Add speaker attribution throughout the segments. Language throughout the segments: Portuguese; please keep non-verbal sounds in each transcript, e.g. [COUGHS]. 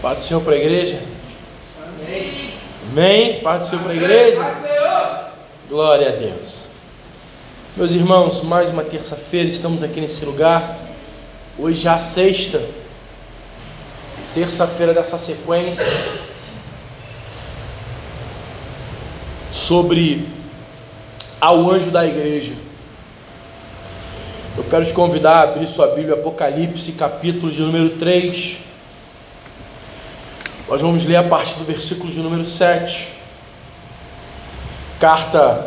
Speaker 1: Paz do Senhor para a igreja. Amém. Amém. Paz do Senhor para a igreja. Glória a Deus. Meus irmãos, mais uma terça-feira estamos aqui nesse lugar. Hoje já a sexta, terça-feira dessa sequência sobre ao anjo da igreja. Eu quero te convidar a abrir sua Bíblia, Apocalipse, capítulo de número 3. Nós vamos ler a partir do versículo de número 7. Carta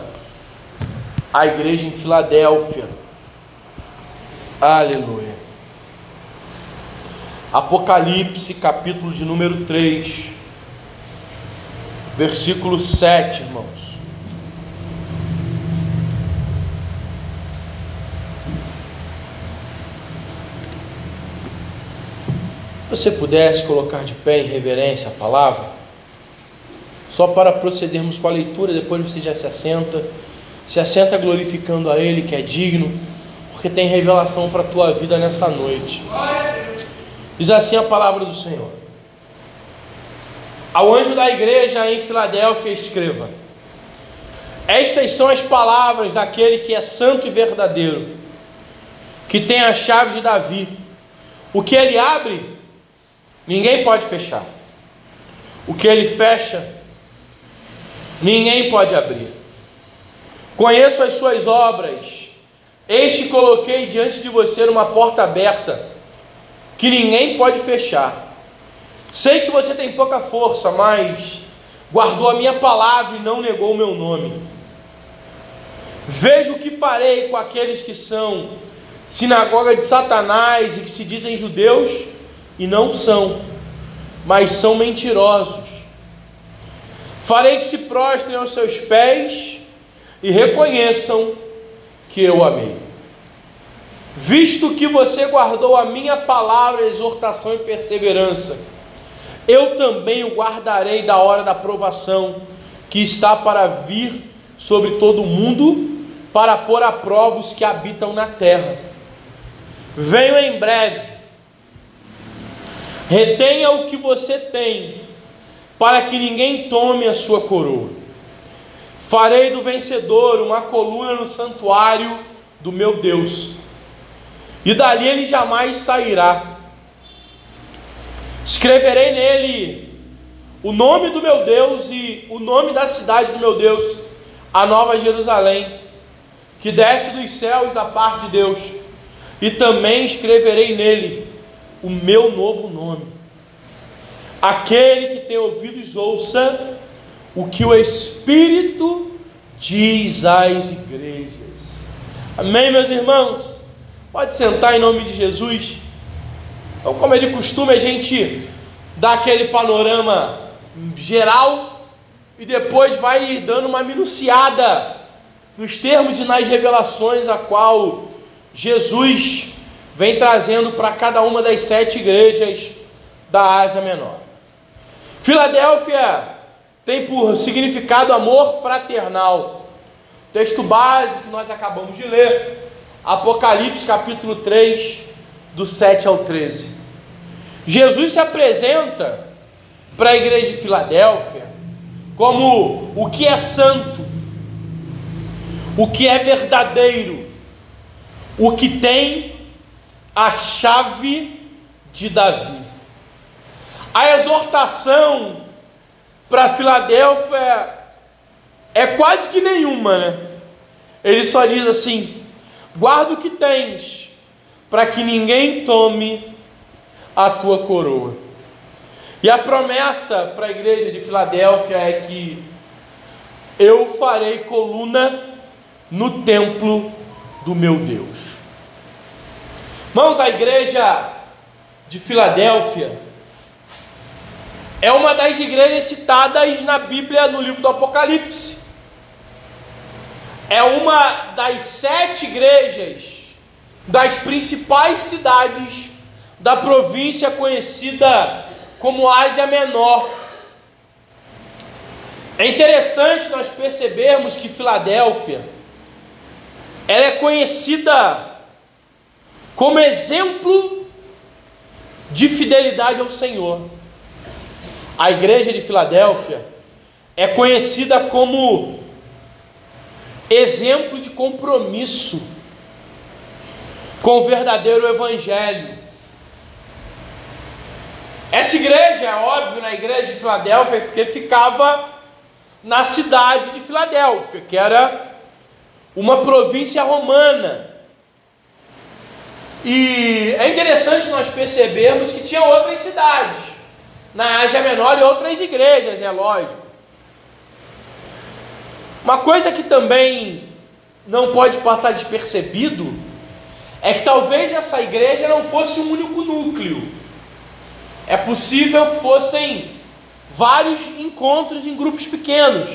Speaker 1: à igreja em Filadélfia. Aleluia. Apocalipse, capítulo de número 3, versículo 7, irmãos. Você pudesse colocar de pé em reverência a palavra, só para procedermos com a leitura, depois você já se assenta, se assenta glorificando a Ele que é digno, porque tem revelação para a tua vida nessa noite. Diz assim a palavra do Senhor. Ao anjo da igreja em Filadélfia, escreva: Estas são as palavras daquele que é santo e verdadeiro, que tem a chave de Davi. O que ele abre, Ninguém pode fechar. O que ele fecha, ninguém pode abrir. Conheço as suas obras. Este coloquei diante de você uma porta aberta, que ninguém pode fechar. Sei que você tem pouca força, mas guardou a minha palavra e não negou o meu nome. Veja o que farei com aqueles que são sinagoga de Satanás e que se dizem judeus e não são, mas são mentirosos. Farei que se prostrem aos seus pés e reconheçam que eu amei. Visto que você guardou a minha palavra, exortação e perseverança, eu também o guardarei da hora da provação que está para vir sobre todo o mundo, para pôr a prova os que habitam na terra. Venho em breve. Retenha o que você tem, para que ninguém tome a sua coroa. Farei do vencedor uma coluna no santuário do meu Deus, e dali ele jamais sairá. Escreverei nele o nome do meu Deus e o nome da cidade do meu Deus, a Nova Jerusalém, que desce dos céus da parte de Deus, e também escreverei nele o meu novo nome. Aquele que tem ouvidos, ouça o que o Espírito diz às igrejas. Amém, meus irmãos? Pode sentar em nome de Jesus. Então, como é de costume, a gente dá aquele panorama geral e depois vai dando uma minuciada nos termos e nas revelações a qual Jesus vem trazendo para cada uma das sete igrejas da Ásia Menor. Filadélfia tem por significado amor fraternal. Texto base que nós acabamos de ler, Apocalipse capítulo 3, do 7 ao 13. Jesus se apresenta para a igreja de Filadélfia como o que é santo, o que é verdadeiro, o que tem a chave de Davi. A exortação para Filadélfia é quase que nenhuma, né? Ele só diz assim: guarda o que tens, para que ninguém tome a tua coroa. E a promessa para a igreja de Filadélfia é que eu farei coluna no templo do meu Deus. Irmãos, a igreja de Filadélfia é uma das igrejas citadas na Bíblia no livro do Apocalipse. É uma das sete igrejas das principais cidades da província conhecida como Ásia Menor. É interessante nós percebermos que Filadélfia ela é conhecida como exemplo de fidelidade ao Senhor. A igreja de Filadélfia é conhecida como exemplo de compromisso com o verdadeiro evangelho. Essa igreja, é óbvio, na igreja de Filadélfia, porque ficava na cidade de Filadélfia, que era uma província romana. E é interessante nós percebermos que tinha outras cidades, na Ásia Menor e outras igrejas, é lógico. Uma coisa que também não pode passar despercebido é que talvez essa igreja não fosse um único núcleo. É possível que fossem vários encontros em grupos pequenos.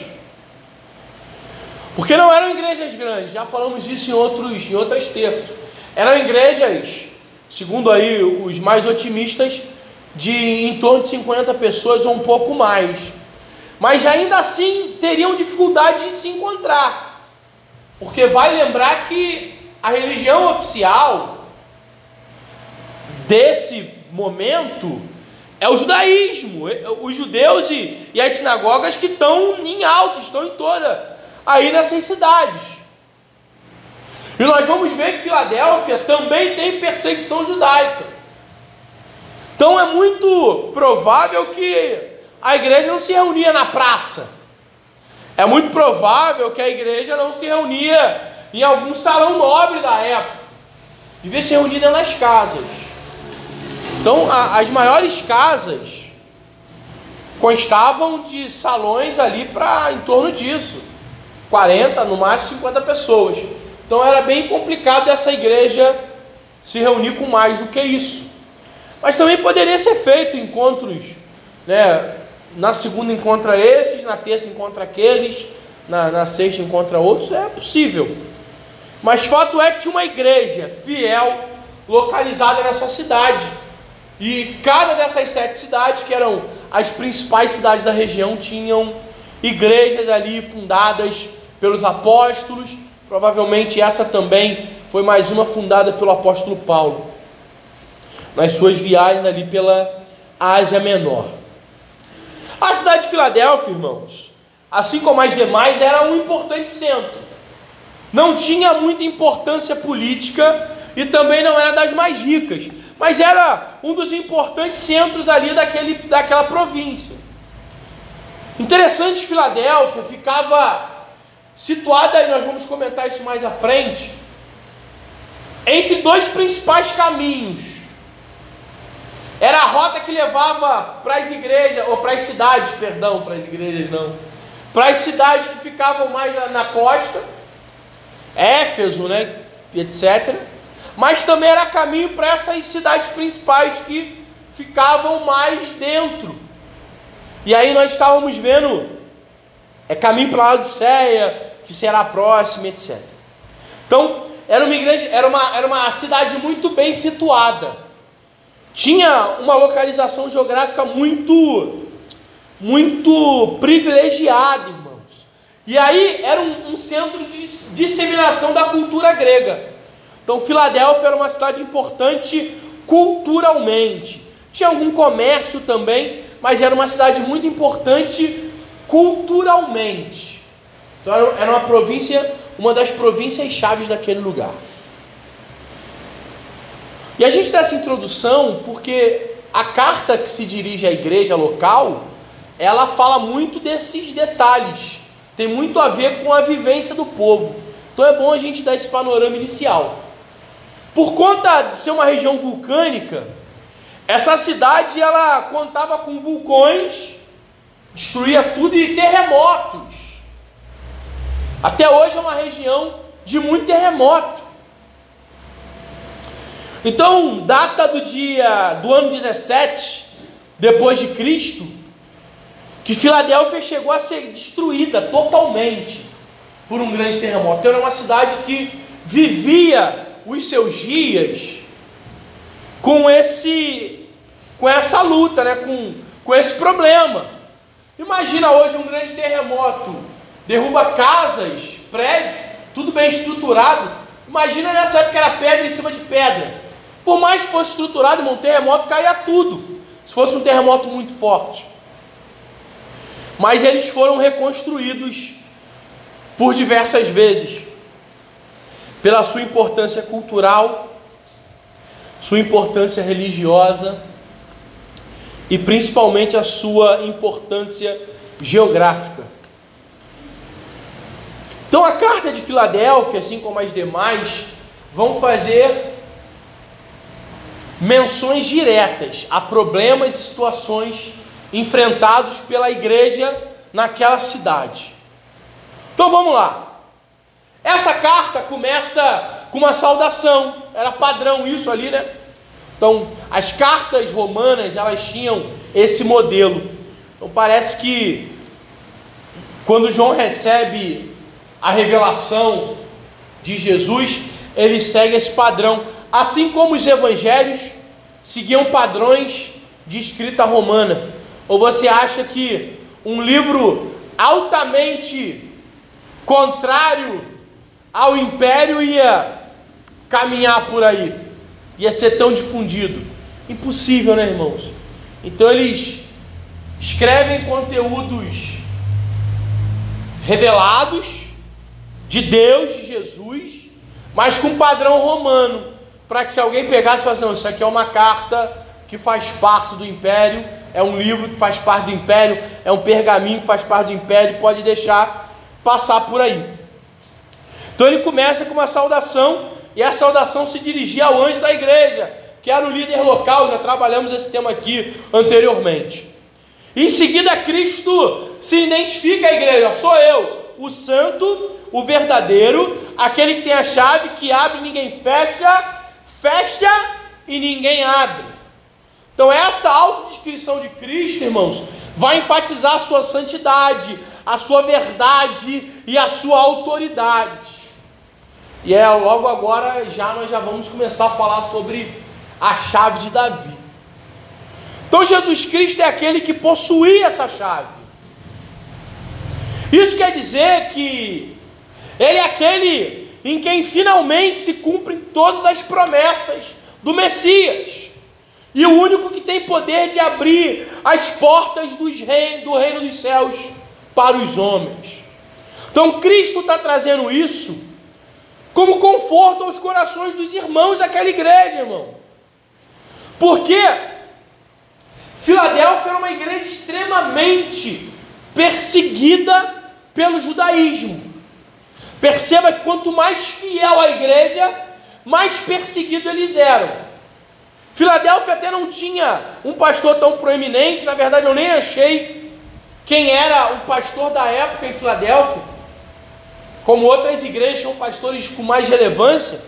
Speaker 1: Porque não eram igrejas grandes, já falamos disso em, outros, em outras terças. Eram igrejas, segundo aí os mais otimistas, de em torno de 50 pessoas ou um pouco mais. Mas ainda assim teriam dificuldade de se encontrar. Porque vai lembrar que a religião oficial desse momento é o judaísmo. É, os judeus e, e as sinagogas que estão em alto, estão em toda, aí nessas cidades. E nós vamos ver que Filadélfia também tem perseguição judaica. Então é muito provável que a igreja não se reunia na praça. É muito provável que a igreja não se reunia em algum salão nobre da época. Devia se reunir dentro das casas. Então, a, as maiores casas constavam de salões ali para em torno disso. 40, no máximo 50 pessoas. Então era bem complicado essa igreja se reunir com mais do que isso. Mas também poderia ser feito encontros, né? Na segunda encontra esses, na terça encontra aqueles, na, na sexta encontra outros, é possível. Mas fato é que tinha uma igreja fiel localizada nessa cidade. E cada dessas sete cidades, que eram as principais cidades da região, tinham igrejas ali fundadas pelos apóstolos. Provavelmente essa também foi mais uma fundada pelo apóstolo Paulo, nas suas viagens ali pela Ásia Menor. A cidade de Filadélfia, irmãos, assim como as demais, era um importante centro. Não tinha muita importância política e também não era das mais ricas, mas era um dos importantes centros ali daquele, daquela província. Interessante, Filadélfia ficava situada, e nós vamos comentar isso mais à frente, entre dois principais caminhos. Era a rota que levava para as igrejas, ou para as cidades, perdão, para as igrejas não, para as cidades que ficavam mais na costa, Éfeso, né, etc. Mas também era caminho para essas cidades principais que ficavam mais dentro. E aí nós estávamos vendo é caminho para a Odisseia, que será próxima, etc. Então, era uma igreja, era uma, era uma cidade muito bem situada. Tinha uma localização geográfica muito muito privilegiada, e aí era um, um centro de disseminação da cultura grega. Então Filadélfia era uma cidade importante culturalmente. Tinha algum comércio também, mas era uma cidade muito importante culturalmente. Então era uma província, uma das províncias chaves daquele lugar. E a gente dá essa introdução porque a carta que se dirige à igreja local, ela fala muito desses detalhes tem muito a ver com a vivência do povo. Então é bom a gente dar esse panorama inicial. Por conta de ser uma região vulcânica, essa cidade ela contava com vulcões, destruía tudo e terremotos. Até hoje é uma região de muito terremoto. Então, data do dia do ano 17 depois de Cristo, que Filadélfia chegou a ser destruída totalmente por um grande terremoto. Então era uma cidade que vivia os seus dias com esse com essa luta, né, com, com esse problema. Imagina hoje um grande terremoto, derruba casas, prédios, tudo bem estruturado. Imagina nessa época era pedra em cima de pedra. Por mais que fosse estruturado, um terremoto caía tudo. Se fosse um terremoto muito forte. mas eles foram reconstruídos por diversas vezes, pela sua importância cultural, sua importância religiosa e principalmente a sua importância geográfica. Então a carta de Filadélfia, assim como as demais, vão fazer menções diretas a problemas e situações enfrentados pela igreja naquela cidade. Então vamos lá. Essa carta começa com uma saudação, era padrão isso ali, né? Então, as cartas romanas, elas tinham esse modelo. Então parece que quando João recebe a revelação de Jesus, ele segue esse padrão, assim como os evangelhos seguiam padrões de escrita romana. Ou você acha que um livro altamente contrário ao império ia caminhar por aí? Ia ser tão difundido? Impossível, né, irmãos? Então eles escrevem conteúdos revelados de Deus, de Jesus, mas com padrão romano, para que se alguém pegasse e falasse, não, isso aqui é uma carta que faz parte do império, é um livro que faz parte do império, é um pergaminho que faz parte do império, pode deixar passar por aí. Então ele começa com uma saudação, e a saudação se dirigia ao anjo da igreja, que era o líder local, já trabalhamos esse tema aqui anteriormente. Em seguida, Cristo se identifica à igreja: sou eu, o santo, o verdadeiro, aquele que tem a chave, que abre e ninguém fecha, fecha e ninguém abre. Então, essa autodescrição de Cristo, irmãos, vai enfatizar a sua santidade, a sua verdade e a sua autoridade. E é logo agora já nós já vamos começar a falar sobre a chave de Davi. Então Jesus Cristo é aquele que possuía essa chave. Isso quer dizer que ele é aquele em quem finalmente se cumprem todas as promessas do Messias e o único que tem poder de abrir as portas dos do reino dos céus para os homens. Então Cristo está trazendo isso como conforto aos corações dos irmãos daquela igreja, irmão. Porque Filadélfia era uma igreja extremamente perseguida pelo judaísmo. Perceba que quanto mais fiel a igreja, mais perseguido eles eram. Filadélfia até não tinha um pastor tão proeminente, na verdade eu nem achei quem era o pastor da época em Filadélfia. Como outras igrejas tinham pastores com mais relevância.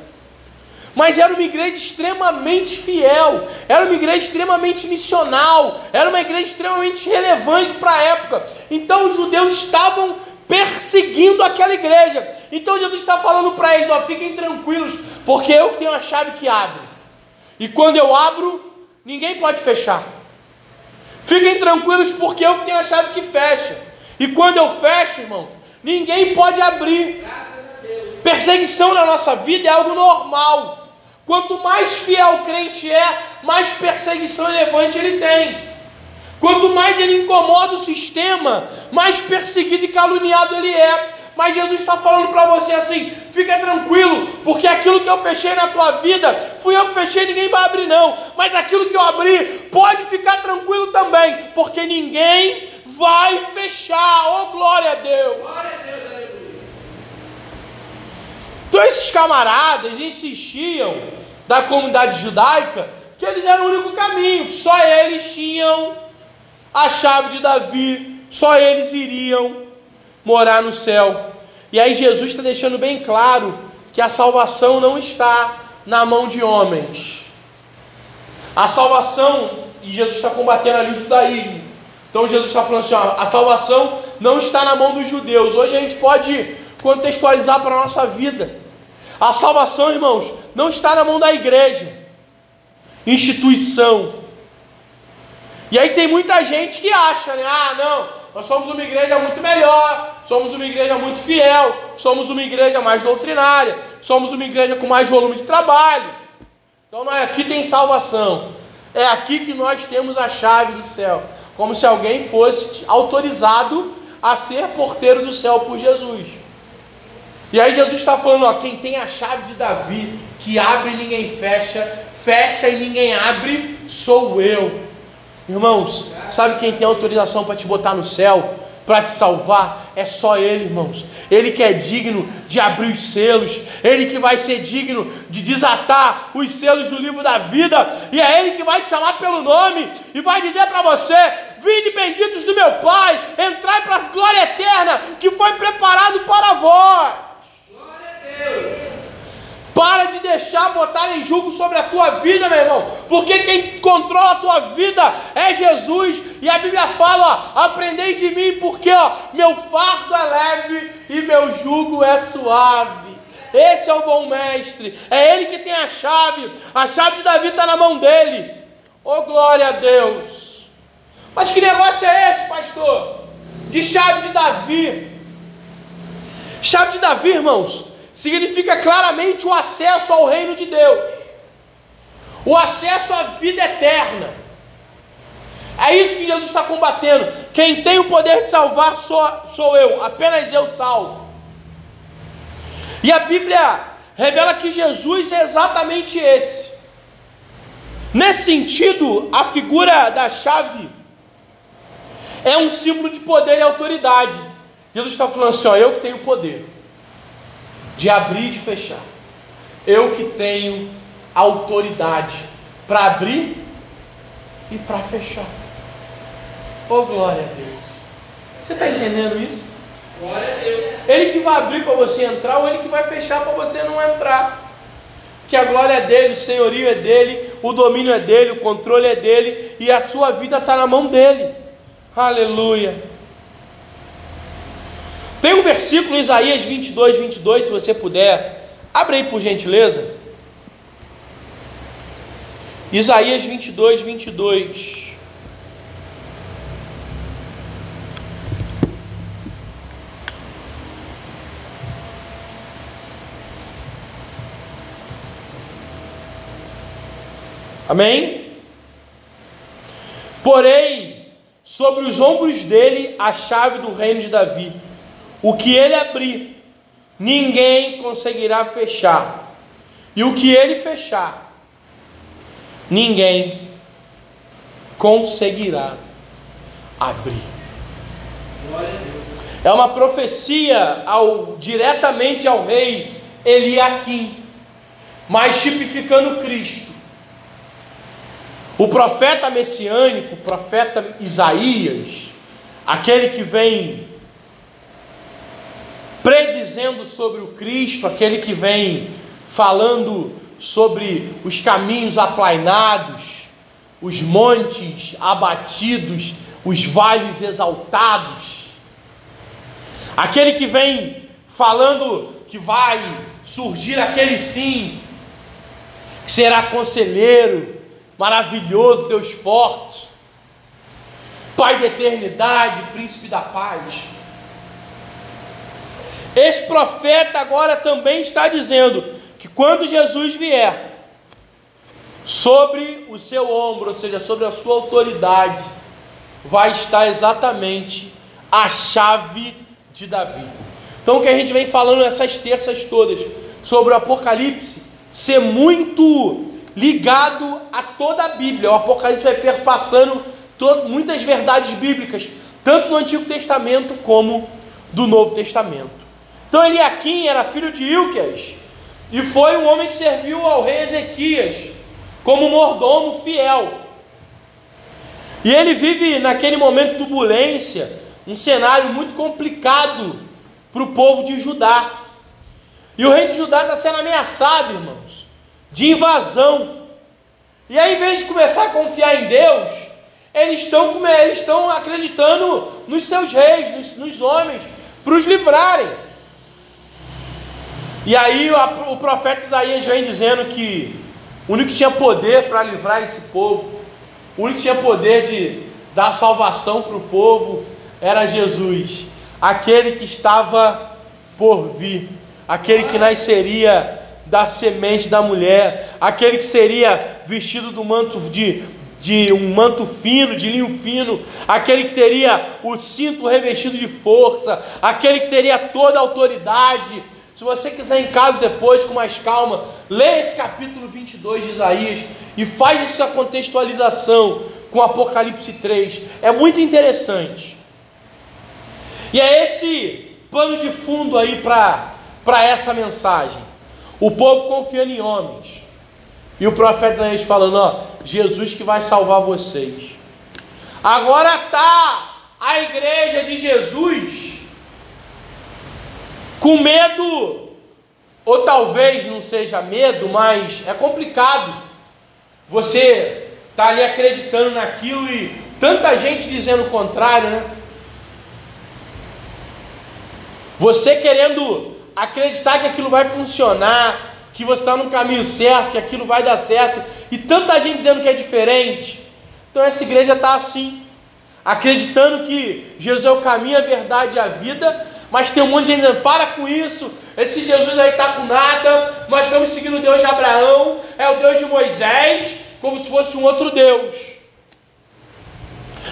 Speaker 1: Mas era uma igreja extremamente fiel, era uma igreja extremamente missional, era uma igreja extremamente relevante para a época. Então os judeus estavam perseguindo aquela igreja. Então Jesus está falando para eles: ó, fiquem tranquilos, porque eu tenho a chave que abre. E quando eu abro, ninguém pode fechar. Fiquem tranquilos, porque eu tenho a chave que fecha. E quando eu fecho, irmãos, ninguém pode abrir. Perseguição na nossa vida é algo normal. Quanto mais fiel o crente é, mais perseguição elevante ele tem. Quanto mais ele incomoda o sistema, mais perseguido e caluniado ele é. Mas Jesus está falando para você assim: fica tranquilo, porque aquilo que eu fechei na tua vida, fui eu que fechei, ninguém vai abrir, não. Mas aquilo que eu abri, pode ficar tranquilo também, porque ninguém vai fechar. Oh, glória a Deus! Glória a Deus, aleluia. Então, esses camaradas insistiam da comunidade judaica que eles eram o único caminho, que só eles tinham a chave de Davi, só eles iriam morar no céu. E aí Jesus está deixando bem claro que a salvação não está na mão de homens. A salvação, e Jesus está combatendo ali o judaísmo. Então Jesus está falando assim: ó, a salvação não está na mão dos judeus. Hoje a gente pode contextualizar para a nossa vida. A salvação, irmãos, não está na mão da igreja, instituição. E aí tem muita gente que acha, né? Ah, não, nós somos uma igreja muito melhor, somos uma igreja muito fiel, somos uma igreja mais doutrinária, somos uma igreja com mais volume de trabalho. Então não é aqui tem salvação, é aqui que nós temos a chave do céu. Como se alguém fosse autorizado a ser porteiro do céu por Jesus. E aí Jesus está falando, ó, quem tem a chave de Davi, que abre e ninguém fecha, fecha e ninguém abre, sou eu. Irmãos, sabe quem tem autorização para te botar no céu? para te salvar é só Ele, irmãos. Ele que é digno de abrir os selos, Ele que vai ser digno de desatar os selos do livro da vida, e é Ele que vai te chamar pelo nome e vai dizer para você: Vinde benditos do meu Pai, entrai para a glória eterna que foi preparado para vós. Glória a Deus. Para de deixar botar em julgo sobre a tua vida, meu irmão. Porque quem controla a tua vida é Jesus. E a Bíblia fala: aprendei de mim, porque ó, meu fardo é leve e meu jugo é suave. Esse é o bom mestre. É ele que tem a chave. A chave de Davi está na mão dele. Oh, glória a Deus. Mas que negócio é esse, pastor? De chave de Davi. Chave de Davi, irmãos significa claramente o acesso ao reino de Deus, o acesso à vida eterna. É isso que Jesus está combatendo. Quem tem o poder de salvar sou, sou eu, apenas eu salvo. E a Bíblia revela que Jesus é exatamente esse. Nesse sentido, a figura da chave é um símbolo de poder e autoridade. Jesus está falando assim: ó, eu que tenho poder de abrir e de fechar. Eu que tenho autoridade para abrir e para fechar. Oh glória a Deus. Você está entendendo isso?
Speaker 2: Glória a Deus.
Speaker 1: Ele que vai abrir para você entrar ou ele que vai fechar para você não entrar. Que a glória é dele, o senhorio é dele, o domínio é dele, o controle é dele e a sua vida está na mão dele. Aleluia. Tem um versículo em Isaías 22, 22, se você puder, abre aí por gentileza. Isaías 22, 22. Amém? Porém, sobre os ombros dele a chave do reino de Davi o que ele abrir, ninguém conseguirá fechar. E o que ele fechar, ninguém conseguirá abrir. É uma profecia ao, diretamente ao rei Eliakim, mas tipificando Cristo. O profeta messiânico, o profeta Isaías, aquele que vem predizendo sobre o Cristo, aquele que vem falando sobre os caminhos aplainados, os montes abatidos, os vales exaltados. Aquele que vem falando que vai surgir aquele sim, que será conselheiro, maravilhoso, Deus forte, Pai da eternidade, príncipe da paz. Esse profeta agora também está dizendo que quando Jesus vier, sobre o seu ombro, ou seja, sobre a sua autoridade, vai estar exatamente a chave de Davi. Então, o que a gente vem falando essas terças todas sobre o Apocalipse ser muito ligado a toda a Bíblia. O Apocalipse vai perpassando todo, muitas verdades bíblicas, tanto no Antigo Testamento como do Novo Testamento. Então Eliakim era filho de Ilquias e foi um homem que serviu ao rei Ezequias como mordomo fiel. E ele vive naquele momento de turbulência, um cenário muito complicado para o povo de Judá. E o rei de Judá está sendo ameaçado, irmãos, de invasão. E aí, em vez de começar a confiar em Deus, eles estão, eles estão acreditando nos seus reis, nos, nos homens, para os livrarem. E aí o profeta Isaías vem dizendo que o único que tinha poder para livrar esse povo, o único que tinha poder de dar salvação para o povo era Jesus, aquele que estava por vir, aquele que nasceria da semente da mulher, aquele que seria vestido do manto de de um manto fino, de linho fino, aquele que teria o cinto revestido de força, aquele que teria toda a autoridade. Se você quiser em casa depois, com mais calma, lê esse capítulo 22 de Isaías e faz essa contextualização com Apocalipse 3. É muito interessante. E é esse pano de fundo aí para essa mensagem. O povo confiando em homens. E o profeta Isaías falando, ó, Jesus que vai salvar vocês. Agora tá a igreja de Jesus com medo, ou talvez não seja medo, mas é complicado. Você tá ali acreditando naquilo e tanta gente dizendo o contrário, né? Você querendo acreditar que aquilo vai funcionar, que você está no caminho certo, que aquilo vai dar certo, e tanta gente dizendo que é diferente. Então essa igreja está assim, acreditando que Jesus é o caminho, a verdade e a vida, mas tem um monte de gente dizendo: para com isso, esse Jesus aí está com nada, nós estamos seguindo o Deus de Abraão, é o Deus de Moisés, como se fosse um outro Deus.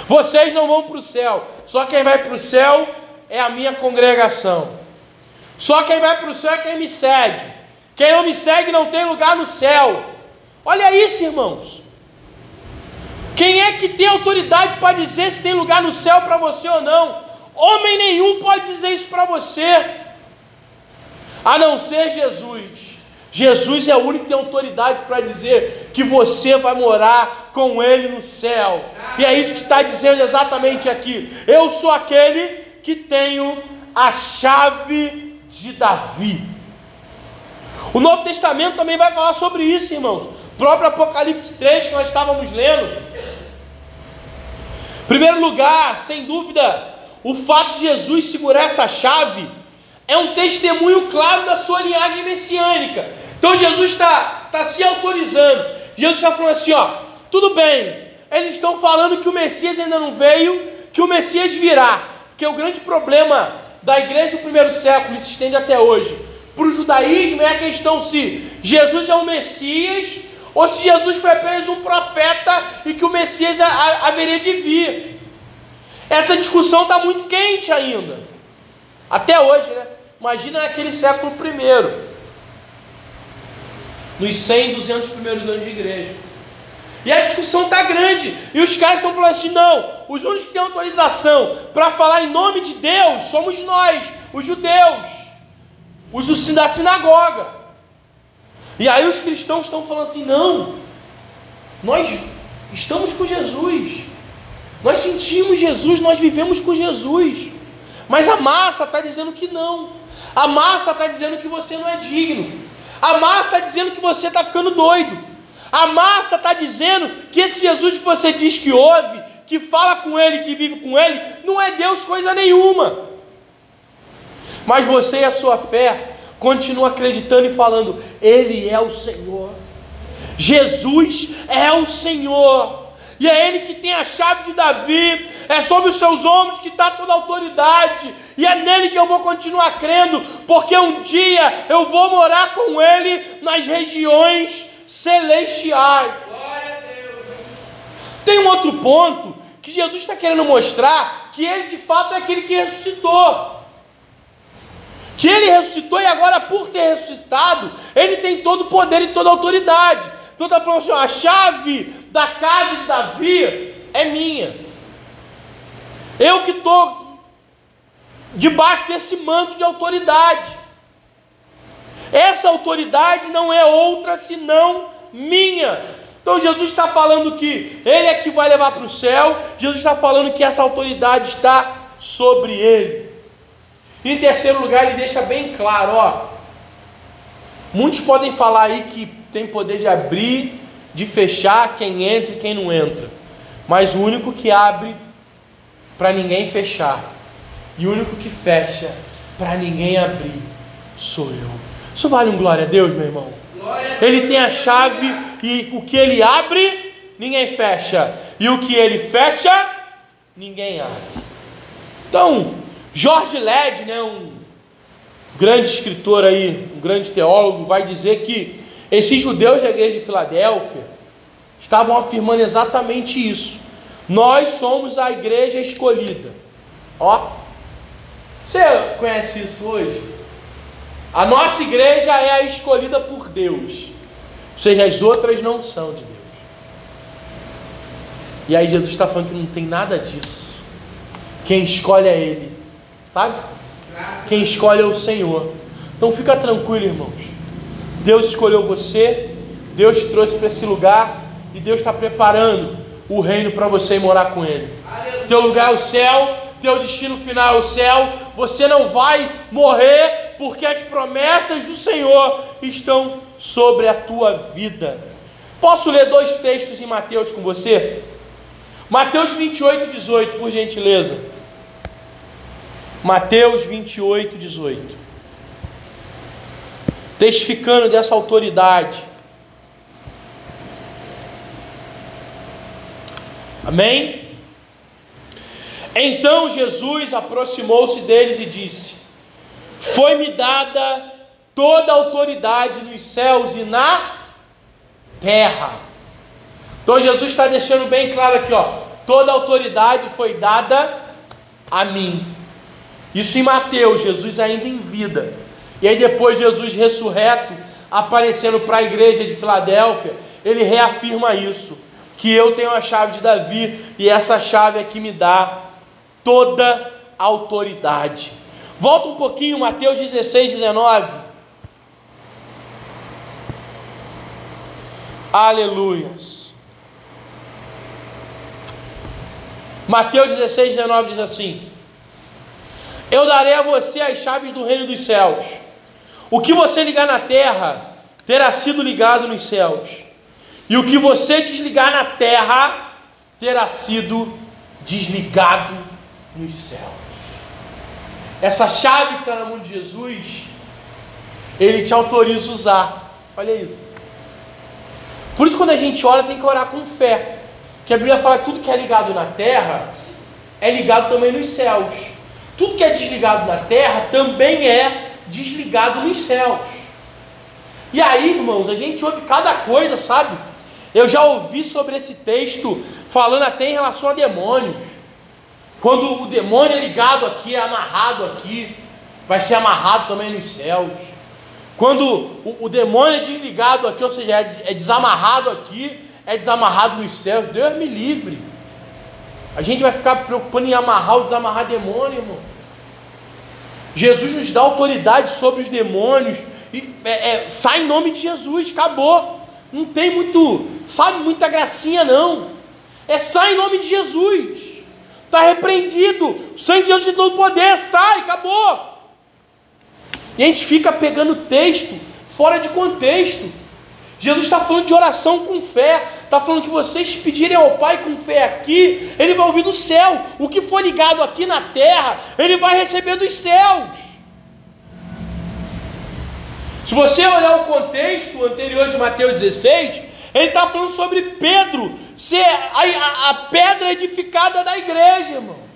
Speaker 1: Vocês não vão para o céu, só quem vai para o céu é a minha congregação. Só quem vai para o céu é quem me segue. Quem não me segue não tem lugar no céu. Olha isso, irmãos. Quem é que tem autoridade para dizer se tem lugar no céu para você ou não? Homem nenhum pode dizer isso para você, a não ser Jesus. Jesus é o único que tem autoridade para dizer que você vai morar com Ele no céu. E é isso que está dizendo exatamente aqui. Eu sou aquele que tenho a chave de Davi. O Novo Testamento também vai falar sobre isso, irmãos. O próprio Apocalipse 3 que nós estávamos lendo. Em primeiro lugar, sem dúvida, o fato de Jesus segurar essa chave é um testemunho claro da sua linhagem messiânica. Então Jesus está tá se autorizando. Jesus está falando assim: ó, tudo bem, eles estão falando que o Messias ainda não veio, que o Messias virá. Porque o grande problema da igreja do primeiro século, e se estende até hoje, para o judaísmo é a questão se Jesus é o Messias ou se Jesus foi apenas um profeta e que o Messias haveria de vir. Essa discussão está muito quente ainda. Até hoje, né? Imagina naquele século I. Nos 100, 200 primeiros anos de igreja. E a discussão está grande. E os caras estão falando assim: não, os únicos que têm autorização para falar em nome de Deus somos nós, os judeus os da sinagoga. E aí os cristãos estão falando assim: não, nós estamos com Jesus, nós sentimos Jesus, nós vivemos com Jesus. Mas a massa está dizendo que não. A massa está dizendo que você não é digno. A massa está dizendo que você está ficando doido. A massa está dizendo que esse Jesus que você diz que ouve, que fala com ele, que vive com ele, não é Deus coisa nenhuma. Mas você e a sua fé continua acreditando e falando: Ele é o Senhor. Jesus é o Senhor. E é Ele que tem a chave de Davi, é sobre os seus ombros que está toda a autoridade, e é nele que eu vou continuar crendo, porque um dia eu vou morar com Ele nas regiões celestiais. Tem um outro ponto que Jesus está querendo mostrar que Ele de fato é aquele que ressuscitou que ele ressuscitou e agora, por ter ressuscitado, ele tem todo o poder e toda a autoridade. Então está falando assim: ó, a chave da casa de Davi é minha. Eu que estou debaixo desse manto de autoridade. Essa autoridade não é outra senão minha. Então Jesus está falando que Ele é que vai levar para o céu, Jesus está falando que essa autoridade está sobre Ele. Em terceiro lugar, ele deixa bem claro, ó. Muitos podem falar aí que tem poder de abrir, de fechar quem entra e quem não entra. Mas o único que abre para ninguém fechar e o único que fecha para ninguém abrir sou eu. Isso vale um glória a Deus, meu irmão. Ele tem a chave e o que ele abre, ninguém fecha. E o que ele fecha, ninguém abre. Então, Jorge Led, né, um grande escritor aí, um grande teólogo, vai dizer que esses judeus da igreja de Filadélfia, estavam afirmando exatamente isso. Nós somos a igreja escolhida. Ó, você conhece isso hoje? A nossa igreja é a escolhida por Deus. Ou seja, as outras não são de Deus. E aí Jesus está falando que não tem nada disso. Quem escolhe é Ele. Sabe? Quem escolhe é o Senhor. Então fica tranquilo, irmãos. Deus escolheu você, Deus te trouxe para esse lugar e Deus está preparando o reino para você ir morar com Ele. Aleluia. Teu lugar é o céu, teu destino final é o céu. Você não vai morrer porque as promessas do Senhor estão sobre a tua vida. Posso ler dois textos em Mateus com você? Mateus 28, 18, por gentileza. Mateus 28, 18. Testificando dessa autoridade. Amém? Então Jesus aproximou-se deles e disse: Foi-me dada toda a autoridade nos céus e na terra. Então Jesus está deixando bem claro aqui, ó, toda a autoridade foi dada a mim. Isso em Mateus, Jesus ainda em vida. E aí depois Jesus ressurreto, aparecendo para a igreja de Filadélfia, ele reafirma isso, que eu tenho a chave de Davi e essa chave é que me dá toda autoridade. Volta um pouquinho, Mateus 16, 19. Aleluias. Mateus 16, 19 diz assim: Eu darei a você as chaves do reino dos céus. O que você ligar na terra terá sido ligado nos céus, e o que você desligar na terra terá sido desligado nos céus. Essa chave que está na mão de Jesus, ele te autoriza a usar. Olha isso. Por isso, quando a gente ora, tem que orar com fé. Que a Bíblia fala que tudo que é ligado na terra é ligado também nos céus. Tudo que é desligado na terra também é desligado nos céus. E aí, irmãos, a gente ouve cada coisa, sabe? Eu já ouvi sobre esse texto falando até em relação a demônios. Quando o demônio é ligado aqui, é amarrado aqui, vai ser amarrado também nos céus. Quando o, o demônio é desligado aqui, ou seja, é, é desamarrado aqui, é desamarrado nos céus, Deus me livre. A gente vai ficar preocupando em amarrar ou desamarrar demônio, irmão. Jesus nos dá autoridade sobre os demônios. E, é, é, sai em nome de Jesus, acabou. Não tem muito, sabe, muita gracinha não. É sai em nome de Jesus. Está repreendido. O sangue de Jesus tem todo poder. Sai, acabou. E a gente fica pegando texto fora de contexto. Jesus está falando de oração com fé, está falando que vocês pedirem ao Pai com fé aqui, Ele vai ouvir do céu. O que for ligado aqui na terra, Ele vai receber dos céus. Se você olhar o contexto anterior de Mateus 16, ele está falando sobre Pedro ser a, a, a, pedra edificada da igreja, irmãos.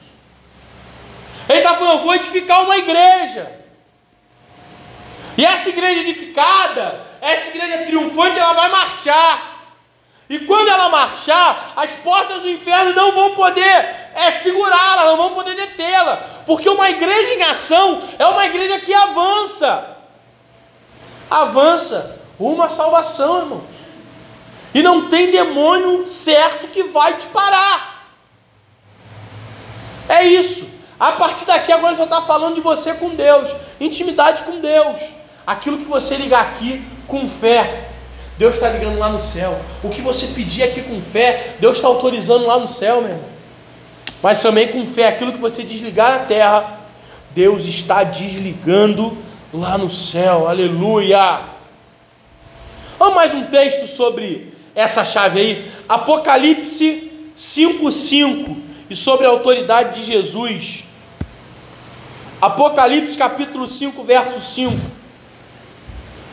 Speaker 1: Ele está falando, vou edificar uma igreja. E essa igreja edificada, essa igreja triunfante, ela vai marchar. E quando ela marchar, as portas do inferno não vão poder é, segurá-la, não vão poder detê-la. Porque uma igreja em ação é uma igreja que avança. Avança rumo à salvação, irmão. E não tem demônio certo que vai te parar. É isso. A partir daqui agora já está falando de você com Deus, intimidade com Deus. Aquilo que você ligar aqui com fé, Deus está ligando lá no céu. O que você pedir aqui com fé, Deus está autorizando lá no céu, meu irmão. Mas também com fé, aquilo que você desligar na terra, Deus está desligando lá no céu. Aleluia! Vamos mais um texto sobre essa chave aí. Apocalipse 5:5 e sobre a autoridade de Jesus. Apocalipse capítulo 5, verso 5.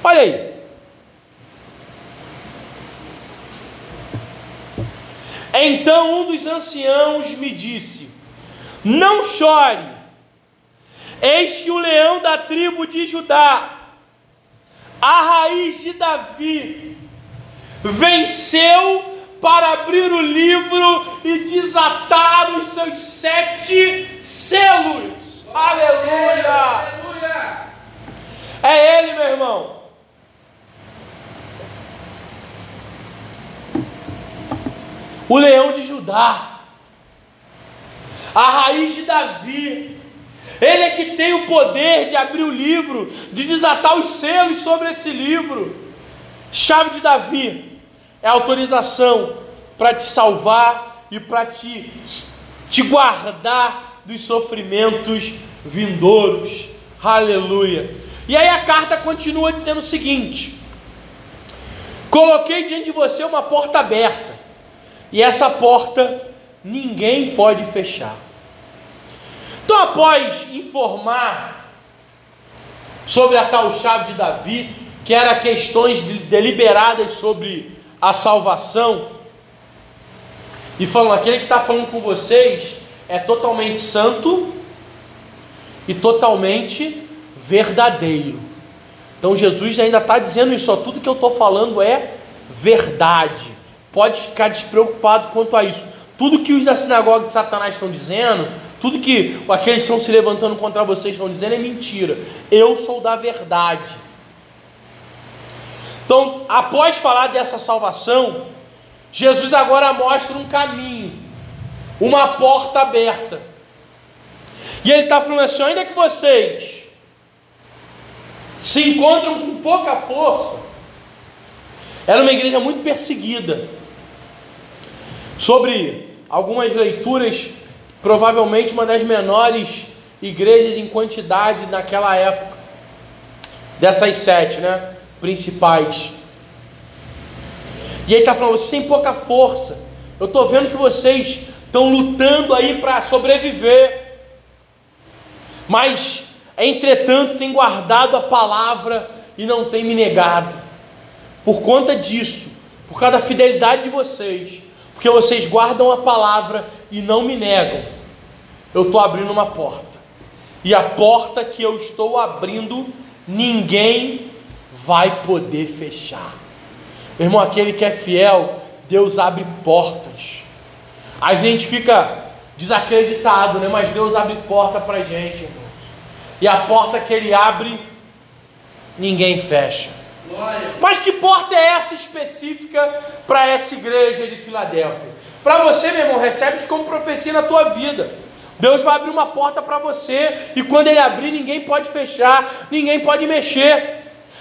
Speaker 1: Olha aí. Então um dos anciãos me disse: Não chore, eis que o leão da tribo de Judá, a raiz de Davi, venceu para abrir o livro e desatar os seus sete selos. Aleluia! Aleluia! É Ele, meu irmão. O leão de Judá, a raiz de Davi, ele é que tem o poder de abrir o livro, de desatar os selos sobre esse livro. Chave de Davi é autorização para te salvar e para te, te guardar dos sofrimentos vindouros. Aleluia. E aí a carta continua dizendo o seguinte: Coloquei diante de você uma porta aberta, e essa porta ninguém pode fechar. Então, após informar sobre a tal chave de Davi, que era questões deliberadas sobre a salvação, e falando: aquele que está falando com vocês é totalmente santo e totalmente verdadeiro. Então Jesus ainda está dizendo isso, ó, tudo que eu estou falando é verdade. Pode ficar despreocupado quanto a isso. Tudo que os da sinagoga de Satanás estão dizendo, tudo que aqueles que estão se levantando contra vocês estão dizendo é mentira. Eu sou da verdade. Então, após falar dessa salvação, Jesus agora mostra um caminho, uma porta aberta. E ele está falando assim: ainda que vocês se encontram com pouca força. Era uma igreja muito perseguida. Sobre algumas leituras, provavelmente uma das menores igrejas em quantidade naquela época. Dessas sete, né? Principais. E aí está falando, vocês têm pouca força. Eu estou vendo que vocês estão lutando aí para sobreviver. Mas Entretanto, tem guardado a palavra e não tem me negado. Por conta disso, por causa da fidelidade de vocês, porque vocês guardam a palavra e não me negam, eu estou abrindo uma porta. E a porta que eu estou abrindo, ninguém vai poder fechar. Meu irmão, aquele que é fiel, Deus abre portas. A gente fica desacreditado, né? Mas Deus abre porta para gente, e a porta que ele abre, ninguém fecha. Mas que porta é essa específica para essa igreja de Filadélfia? Para você, meu irmão, recebe isso como profecia na tua vida. Deus vai abrir uma porta para você e quando ele abrir, ninguém pode fechar, ninguém pode mexer.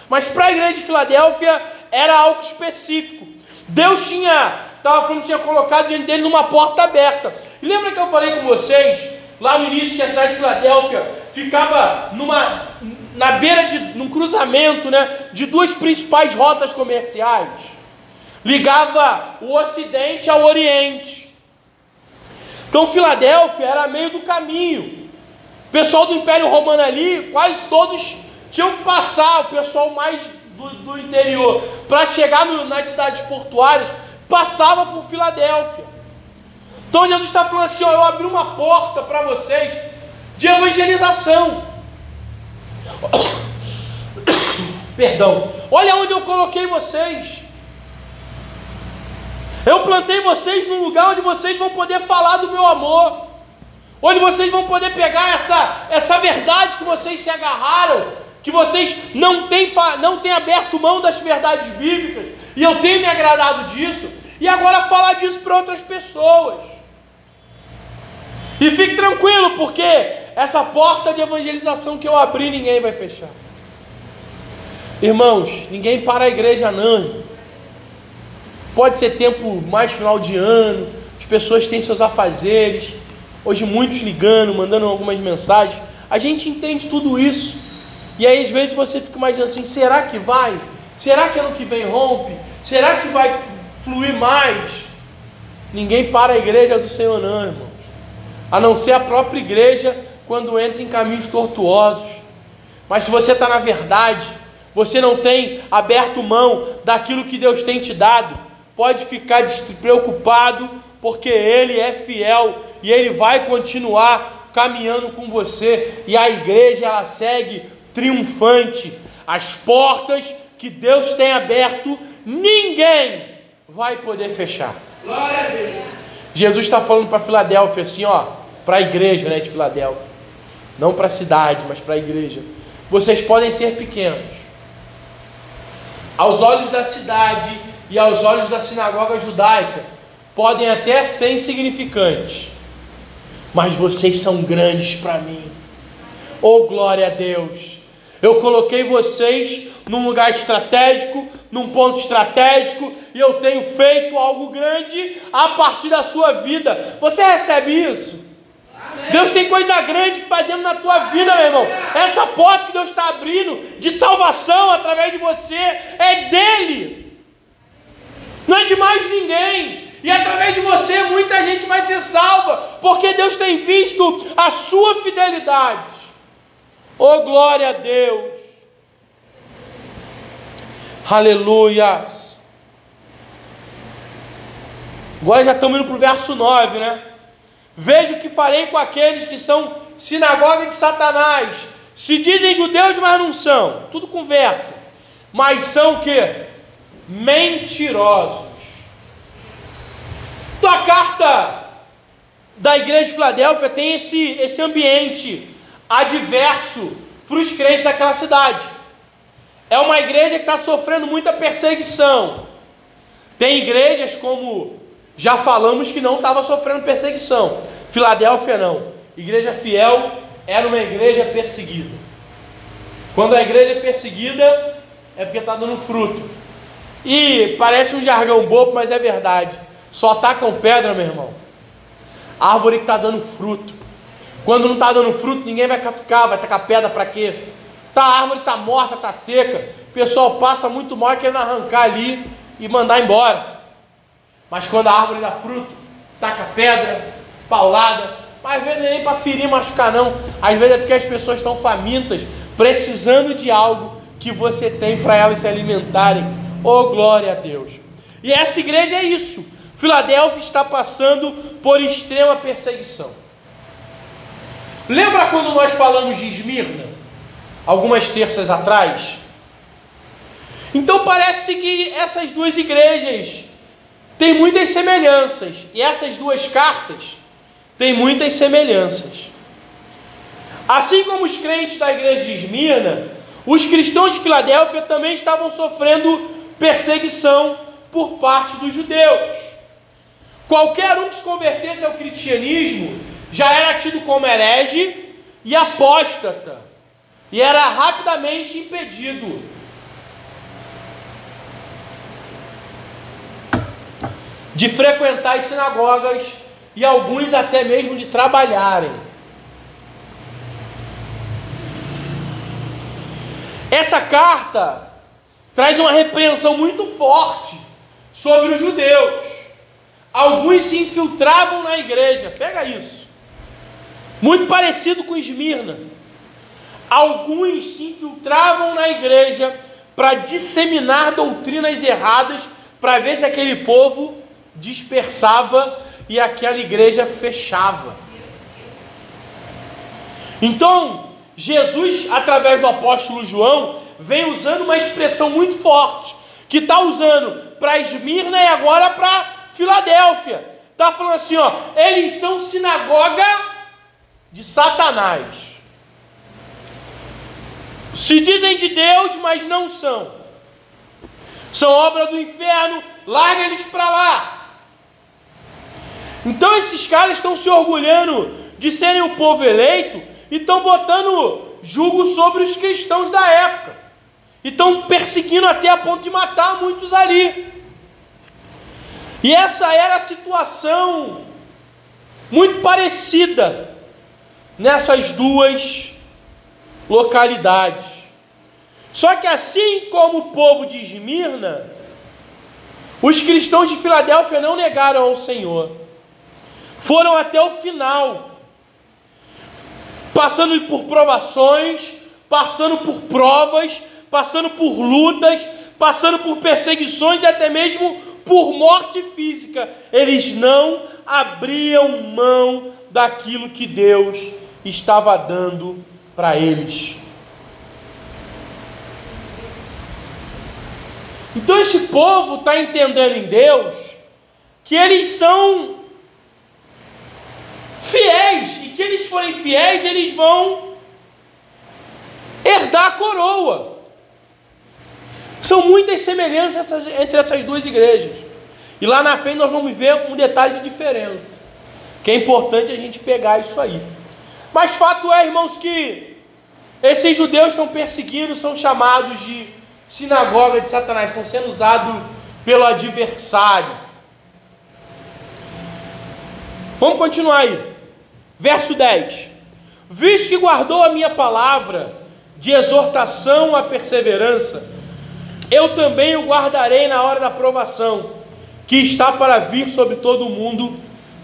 Speaker 1: Mas para a igreja de Filadélfia era algo específico. Deus tinha, estava falando, tinha colocado diante dele numa porta aberta. E lembra que eu falei com vocês lá no início que a cidade de Filadélfia ficava numa, na beira de num cruzamento né, de duas principais rotas comerciais. Ligava o Ocidente ao Oriente. Então Filadélfia era meio do caminho. O pessoal do Império Romano ali, quase todos tinham que passar, o pessoal mais do, do interior, para chegar no, nas cidades portuárias, passava por Filadélfia. Então Jesus está falando assim: ó, eu abri uma porta para vocês de evangelização. [COUGHS] Perdão. Olha onde eu coloquei vocês. Eu plantei vocês num lugar onde vocês vão poder falar do meu amor. Onde vocês vão poder pegar essa, essa verdade que vocês se agarraram, que vocês não têm, não têm aberto mão das verdades bíblicas, e eu tenho me agradado disso, e agora falar disso para outras pessoas. E fique tranquilo, porque essa porta de evangelização que eu abri, ninguém vai fechar. Irmãos, ninguém para a igreja não. Pode ser tempo mais final de ano, as pessoas têm seus afazeres. Hoje muitos ligando, mandando algumas mensagens. A gente entende tudo isso. E aí às vezes você fica imaginando assim, será que vai? Será que ano que vem rompe? Será que vai fluir mais? Ninguém para a igreja do Senhor não, irmão a não ser a própria igreja quando entra em caminhos tortuosos. Mas se você está na verdade, você não tem aberto mão daquilo que Deus tem te dado, pode ficar despreocupado, porque Ele é fiel e Ele vai continuar caminhando com você, e a igreja ela segue triunfante. As portas que Deus tem aberto, ninguém vai poder fechar.
Speaker 2: Glória a Deus.
Speaker 1: Jesus está falando para Filadélfia assim, ó, para a igreja, né, de Filadélfia, não para a cidade, mas para a igreja. Vocês podem ser pequenos. Aos olhos da cidade e aos olhos da sinagoga judaica, podem até ser insignificantes, mas vocês são grandes para mim. Oh, glória a Deus! Eu coloquei vocês num lugar estratégico, num ponto estratégico, e eu tenho feito algo grande a partir da sua vida. Você recebe isso? Deus tem coisa grande fazendo na tua vida, meu irmão. Essa porta que Deus está abrindo de salvação através de você é dele, não é de mais ninguém. E através de você muita gente vai ser salva, porque Deus tem visto a sua fidelidade. Oh glória a Deus! Aleluias! Agora já estamos indo para o verso 9, né? Veja o que farei com aqueles que são sinagoga de Satanás. Se dizem judeus, mas não são. Tudo conversa. Mas são o que? Mentirosos. Então a carta da igreja de Filadélfia tem esse, esse ambiente adverso para os crentes daquela cidade. É uma igreja que está sofrendo muita perseguição. Tem igrejas como já falamos que não estava sofrendo perseguição. Filadélfia não. Igreja fiel era uma igreja perseguida. Quando a igreja é perseguida, é porque está dando fruto. E parece um jargão bobo, mas é verdade. Só atacam pedra, meu irmão. árvore que está dando fruto. Quando não está dando fruto, ninguém vai catucar, vai tacar pedra para quê? Tá, a árvore está morta, está seca. O pessoal passa muito mal querendo arrancar ali e mandar embora. Mas quando a árvore dá fruto, taca pedra, paulada. Às vezes não é nem para ferir, machucar, não. Às vezes é porque as pessoas estão famintas, precisando de algo que você tem para elas se alimentarem. Oh, glória a Deus. E essa igreja é isso. Filadélfia está passando por extrema perseguição. Lembra quando nós falamos de Esmirna? Algumas terças atrás? Então parece que essas duas igrejas têm muitas semelhanças. E essas duas cartas têm muitas semelhanças. Assim como os crentes da igreja de Esmirna, os cristãos de Filadélfia também estavam sofrendo perseguição por parte dos judeus. Qualquer um que se convertesse ao cristianismo já era tido como herege e apóstata, e era rapidamente impedido. De frequentar as sinagogas e alguns até mesmo de trabalharem. Essa carta traz uma repreensão muito forte sobre os judeus. Alguns se infiltravam na igreja, pega isso. Muito parecido com Esmirna. Alguns se infiltravam na igreja para disseminar doutrinas erradas, para ver se aquele povo dispersava e aquela igreja fechava. Então, Jesus, através do apóstolo João, vem usando uma expressão muito forte, que está usando para Esmirna e agora para Filadélfia. Está falando assim, ó, eles são sinagoga de Satanás. Se dizem de Deus, mas não são. São obra do inferno, larga eles para lá. Então esses caras estão se orgulhando de serem o povo eleito e estão botando julgo sobre os cristãos da época. E estão perseguindo até a ponto de matar muitos ali. E essa era a situação muito parecida nessas duas localidades. Só que assim como o povo de Esmirna, os cristãos de Filadélfia não negaram ao Senhor. Foram até o final, passando por provações, passando por provas, passando por lutas, passando por perseguições e até mesmo por morte física. Eles não abriam mão daquilo que Deus estava dando para eles. Então esse povo está entendendo em Deus que eles são fiéis, e que eles forem fiéis, eles vão herdar a coroa. São muitas semelhanças entre essas duas igrejas. E lá na frente nós vamos ver um detalhe de diferença. Que é importante a gente pegar isso aí. Mas fato é, irmãos, que esses judeus estão perseguindo, são chamados de sinagoga de Satanás, estão sendo usados pelo adversário. Vamos continuar aí. Verso 10: Visto que guardou a minha palavra de exortação à perseverança, eu também o guardarei na hora da provação, que está para vir sobre todo o mundo,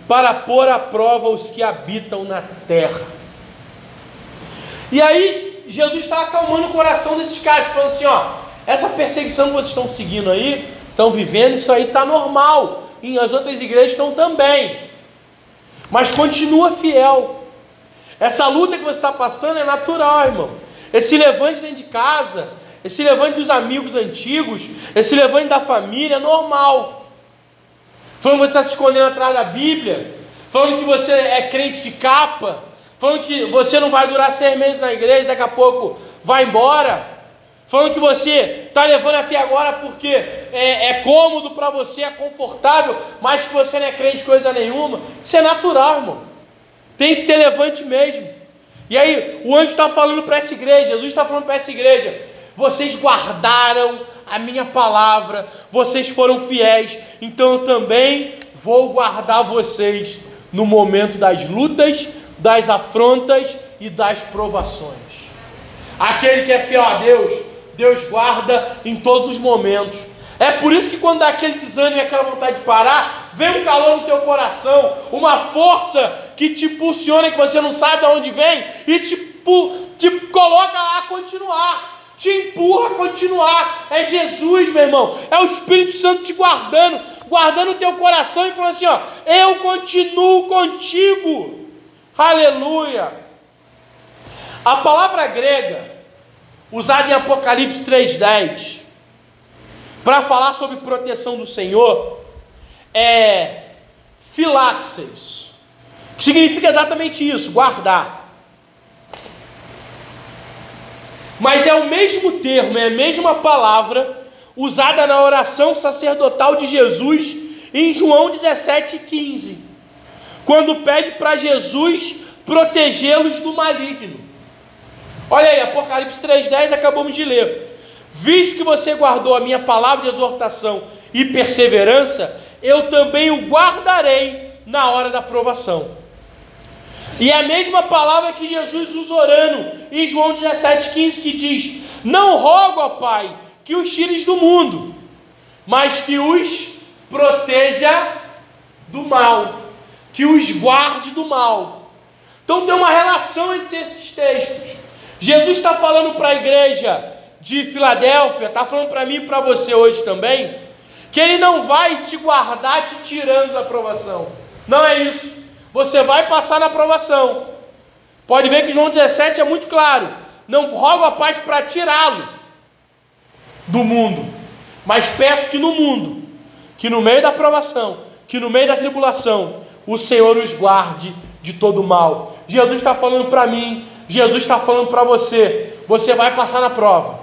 Speaker 1: para pôr à prova os que habitam na terra. E aí, Jesus está acalmando o coração desses caras, falando assim: ó, essa perseguição que vocês estão seguindo aí, estão vivendo, isso aí está normal. E as outras igrejas estão também mas continua fiel. Essa luta que você está passando é natural, irmão. Esse levante dentro de casa, esse levante dos amigos antigos, esse levante da família é normal. Falando que você está se escondendo atrás da Bíblia, falando que você é crente de capa, falando que você não vai durar seis meses na igreja, daqui a pouco vai embora falando que você está levando até agora porque é, é cômodo para você, é confortável, mas que você não é crente coisa nenhuma. Isso é natural, irmão. Tem que ter levante mesmo. E aí, o anjo está falando para essa igreja, Jesus está falando para essa igreja: vocês guardaram a minha palavra, vocês foram fiéis, então eu também vou guardar vocês no momento das lutas, das afrontas e das provações. Aquele que é fiel a Deus, Deus guarda em todos os momentos. É por isso que quando dá aquele desânimo e aquela vontade de parar, vem um calor no teu coração, uma força que te impulsiona que você não sabe de onde vem e te, te coloca a continuar, te empurra a continuar. É Jesus, meu irmão, é o Espírito Santo te guardando, guardando o teu coração e falando assim: ó, eu continuo contigo. Aleluia. A palavra grega usado em Apocalipse 3:10 para falar sobre proteção do Senhor é filaxes, que significa exatamente isso, guardar. Mas é o mesmo termo, é a mesma palavra usada na oração sacerdotal de Jesus em João 17,15, quando pede para Jesus protegê-los do maligno. Olha aí, Apocalipse 3,10 acabamos de ler. Visto que você guardou a minha palavra de exortação e perseverança, eu também o guardarei na hora da provação. E é a mesma palavra que Jesus usa orando em João 17,15 que diz: Não rogo ao Pai que os tires do mundo, mas que os proteja do mal, que os guarde do mal. Então tem uma relação entre esses textos. Jesus está falando para a igreja de Filadélfia, está falando para mim e para você hoje também, que Ele não vai te guardar te tirando da aprovação. Não é isso. Você vai passar na aprovação. Pode ver que João 17 é muito claro. Não rogo a paz para tirá-lo do mundo, mas peço que no mundo, que no meio da aprovação, que no meio da tribulação, o Senhor os guarde de todo mal. Jesus está falando para mim Jesus está falando para você: você vai passar na prova,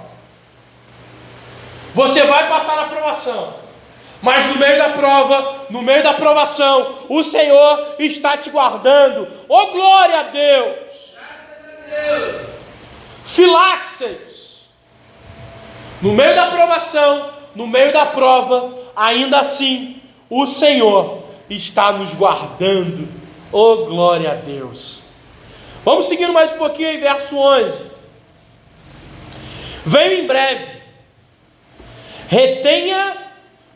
Speaker 1: você vai passar na provação, mas no meio da prova, no meio da provação, o Senhor está te guardando. Oh glória a Deus! Filaxes, no meio da provação, no meio da prova, ainda assim, o Senhor está nos guardando. Oh glória a Deus! Vamos seguindo mais um pouquinho aí, verso 11. Venho em breve, retenha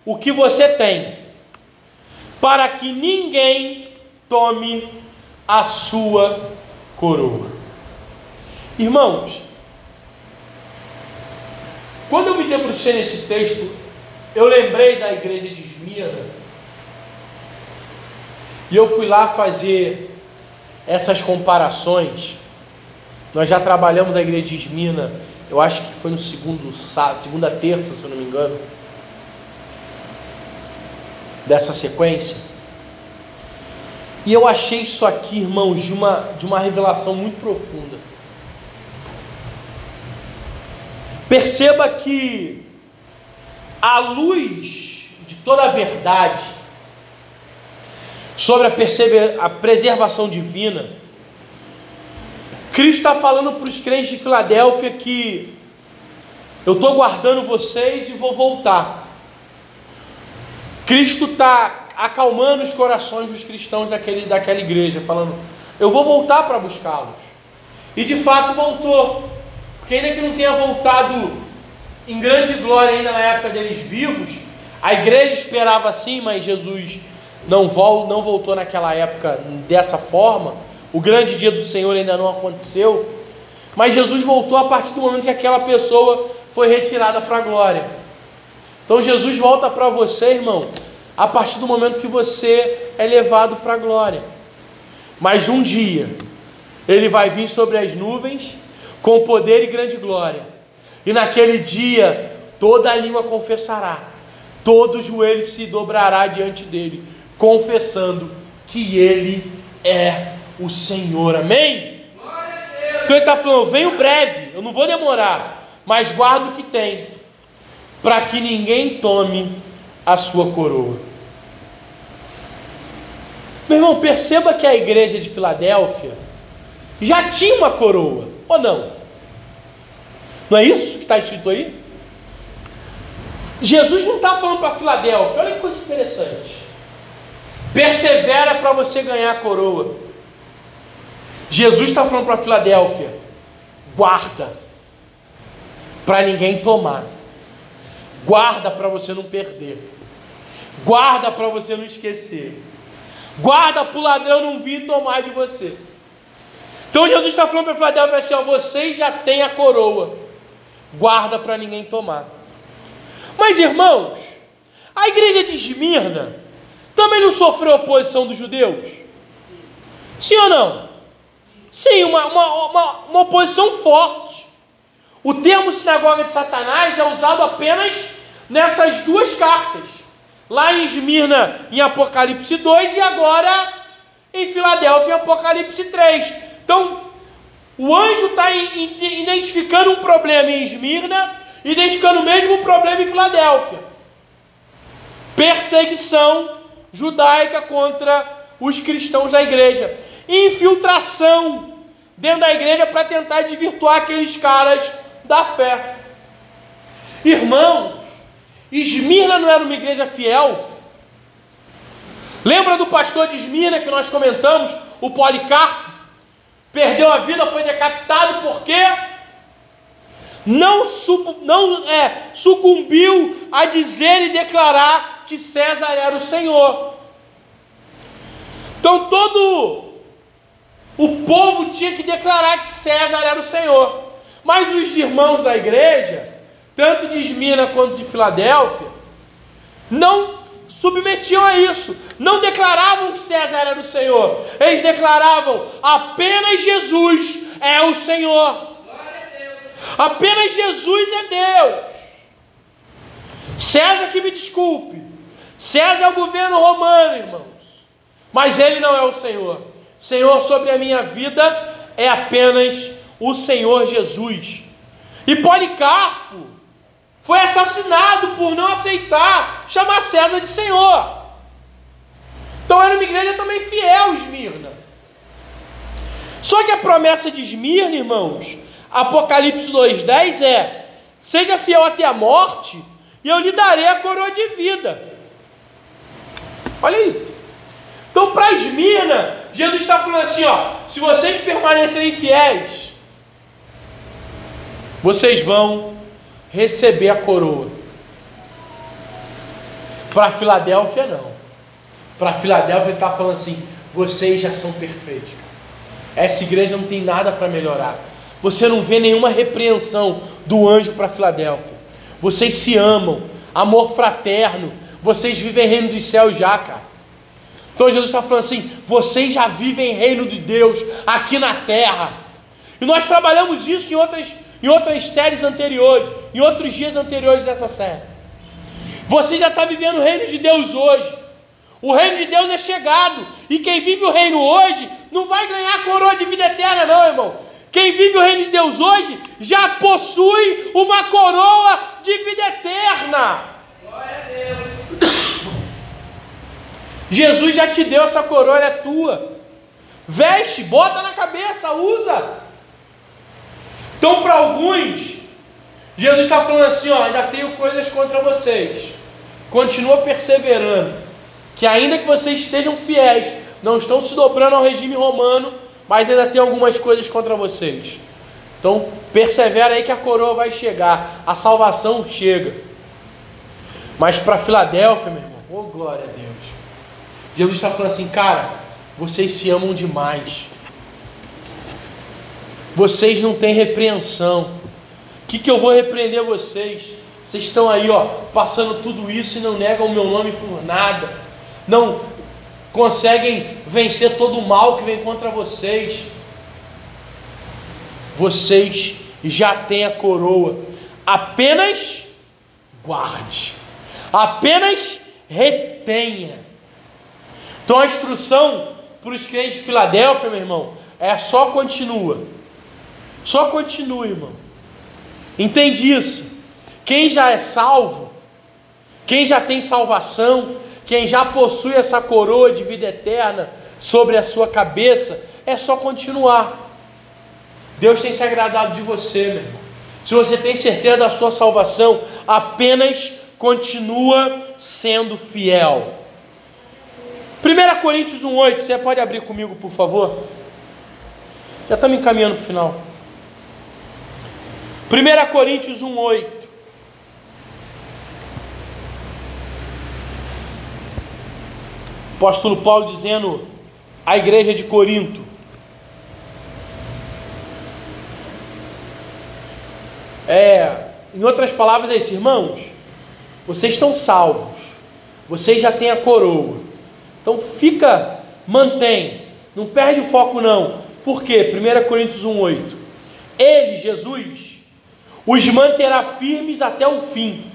Speaker 1: o que você tem, para que ninguém tome a sua coroa. Irmãos, quando eu me debrucei nesse texto, eu lembrei da igreja de Esmirna, e eu fui lá fazer essas comparações. Nós já trabalhamos na igreja de Esmina, eu acho que foi no segundo, segunda terça, se eu não me engano. dessa sequência. E eu achei isso aqui, irmãos, de uma, de uma revelação muito profunda. Perceba que a luz de toda a verdade sobre a, a preservação divina, Cristo está falando para os crentes de Filadélfia que eu estou guardando vocês e vou voltar. Cristo está acalmando os corações dos cristãos daquele, daquela igreja, falando: Eu vou voltar para buscá-los. E de fato voltou, porque ainda que não tenha voltado em grande glória ainda na época deles vivos, a igreja esperava assim, mas Jesus não, vol, não voltou naquela época dessa forma. O grande dia do Senhor ainda não aconteceu. Mas Jesus voltou a partir do momento que aquela pessoa foi retirada para a glória. Então Jesus volta para você, irmão, a partir do momento que você é levado para a glória. Mas um dia, ele vai vir sobre as nuvens com poder e grande glória. E naquele dia, toda a língua confessará, todo joelho se dobrará diante dele, confessando que ele é o Senhor. Amém? Então ele está falando: venho breve, eu não vou demorar, mas guardo o que tem, para que ninguém tome a sua coroa. Meu irmão, perceba que a igreja de Filadélfia já tinha uma coroa, ou não? Não é isso que está escrito aí? Jesus não está falando para Filadélfia, olha que coisa interessante. Persevera para você ganhar a coroa. Jesus está falando para Filadélfia: guarda, para ninguém tomar. Guarda para você não perder. Guarda para você não esquecer. Guarda para o ladrão não vir tomar de você. Então Jesus está falando para Filadélfia assim: ó, vocês já têm a coroa. Guarda para ninguém tomar. Mas irmãos, a igreja de Esmirna também não sofreu oposição dos judeus? Sim ou não? Sim, uma, uma, uma, uma oposição forte. O termo sinagoga de Satanás é usado apenas nessas duas cartas. Lá em Esmirna, em Apocalipse 2, e agora em Filadélfia, em Apocalipse 3. Então, o anjo está identificando um problema em Esmirna, identificando o mesmo problema em Filadélfia. Perseguição judaica contra os cristãos da igreja. Infiltração dentro da igreja para tentar desvirtuar aqueles caras da fé. Irmãos, Esmirna não era uma igreja fiel? Lembra do pastor de Esmirna que nós comentamos, o Policarpo? Perdeu a vida, foi decapitado porque não, não é, sucumbiu a dizer e declarar que César era o Senhor. Então todo o povo tinha que declarar que César era o Senhor. Mas os irmãos da igreja, tanto de Esmina quanto de Filadélfia, não submetiam a isso, não declaravam que César era o Senhor, eles declaravam apenas Jesus é o Senhor. Apenas Jesus é Deus. César que me desculpe. César é o governo romano, irmãos. Mas ele não é o Senhor. Senhor sobre a minha vida é apenas o Senhor Jesus. E Policarpo foi assassinado por não aceitar chamar César de Senhor. Então era uma igreja também fiel, Esmirna. Só que a promessa de Esmirna, irmãos, Apocalipse 2,10 é: Seja fiel até a morte, e eu lhe darei a coroa de vida. Olha isso. Então, para Esmirna, Jesus está falando assim: ó, se vocês permanecerem fiéis, vocês vão receber a coroa. Para Filadélfia, não. Para Filadélfia, ele está falando assim: vocês já são perfeitos. Essa igreja não tem nada para melhorar. Você não vê nenhuma repreensão do anjo para Filadélfia. Vocês se amam, amor fraterno. Vocês vivem reino dos céus já, cara. Então Jesus está falando assim: vocês já vivem reino de Deus aqui na terra. E nós trabalhamos isso em outras, em outras séries anteriores, em outros dias anteriores dessa série. Você já está vivendo o reino de Deus hoje. O reino de Deus é chegado. E quem vive o reino hoje não vai ganhar a coroa de vida eterna, não, irmão. Quem vive o reino de Deus hoje já possui uma coroa de vida eterna. Glória a Deus. Jesus já te deu essa coroa, ela é tua. Veste, bota na cabeça, usa. Então, para alguns, Jesus está falando assim: ó, ainda tenho coisas contra vocês. Continua perseverando. Que ainda que vocês estejam fiéis, não estão se dobrando ao regime romano, mas ainda tem algumas coisas contra vocês. Então, persevera aí que a coroa vai chegar, a salvação chega. Mas para Filadélfia, meu irmão, oh glória a Deus. Jesus está falando assim, cara, vocês se amam demais. Vocês não têm repreensão. O que, que eu vou repreender vocês? Vocês estão aí, ó, passando tudo isso e não negam o meu nome por nada. Não conseguem vencer todo o mal que vem contra vocês. Vocês já têm a coroa. Apenas guarde. Apenas retenha. Então a instrução para os crentes de Filadélfia, meu irmão, é só continua. Só continue, irmão. Entende isso? Quem já é salvo, quem já tem salvação, quem já possui essa coroa de vida eterna sobre a sua cabeça, é só continuar. Deus tem se agradado de você, meu irmão. Se você tem certeza da sua salvação, apenas continua sendo fiel. 1 Coríntios 1,8, você pode abrir comigo, por favor? Já estamos encaminhando para o final. 1 Coríntios 1,8. Apóstolo Paulo dizendo à igreja de Corinto: É, em outras palavras, é isso, irmãos, vocês estão salvos, vocês já têm a coroa, então fica, mantém, não perde o foco não. Por quê? 1 Coríntios 1,8. Ele, Jesus, os manterá firmes até o fim,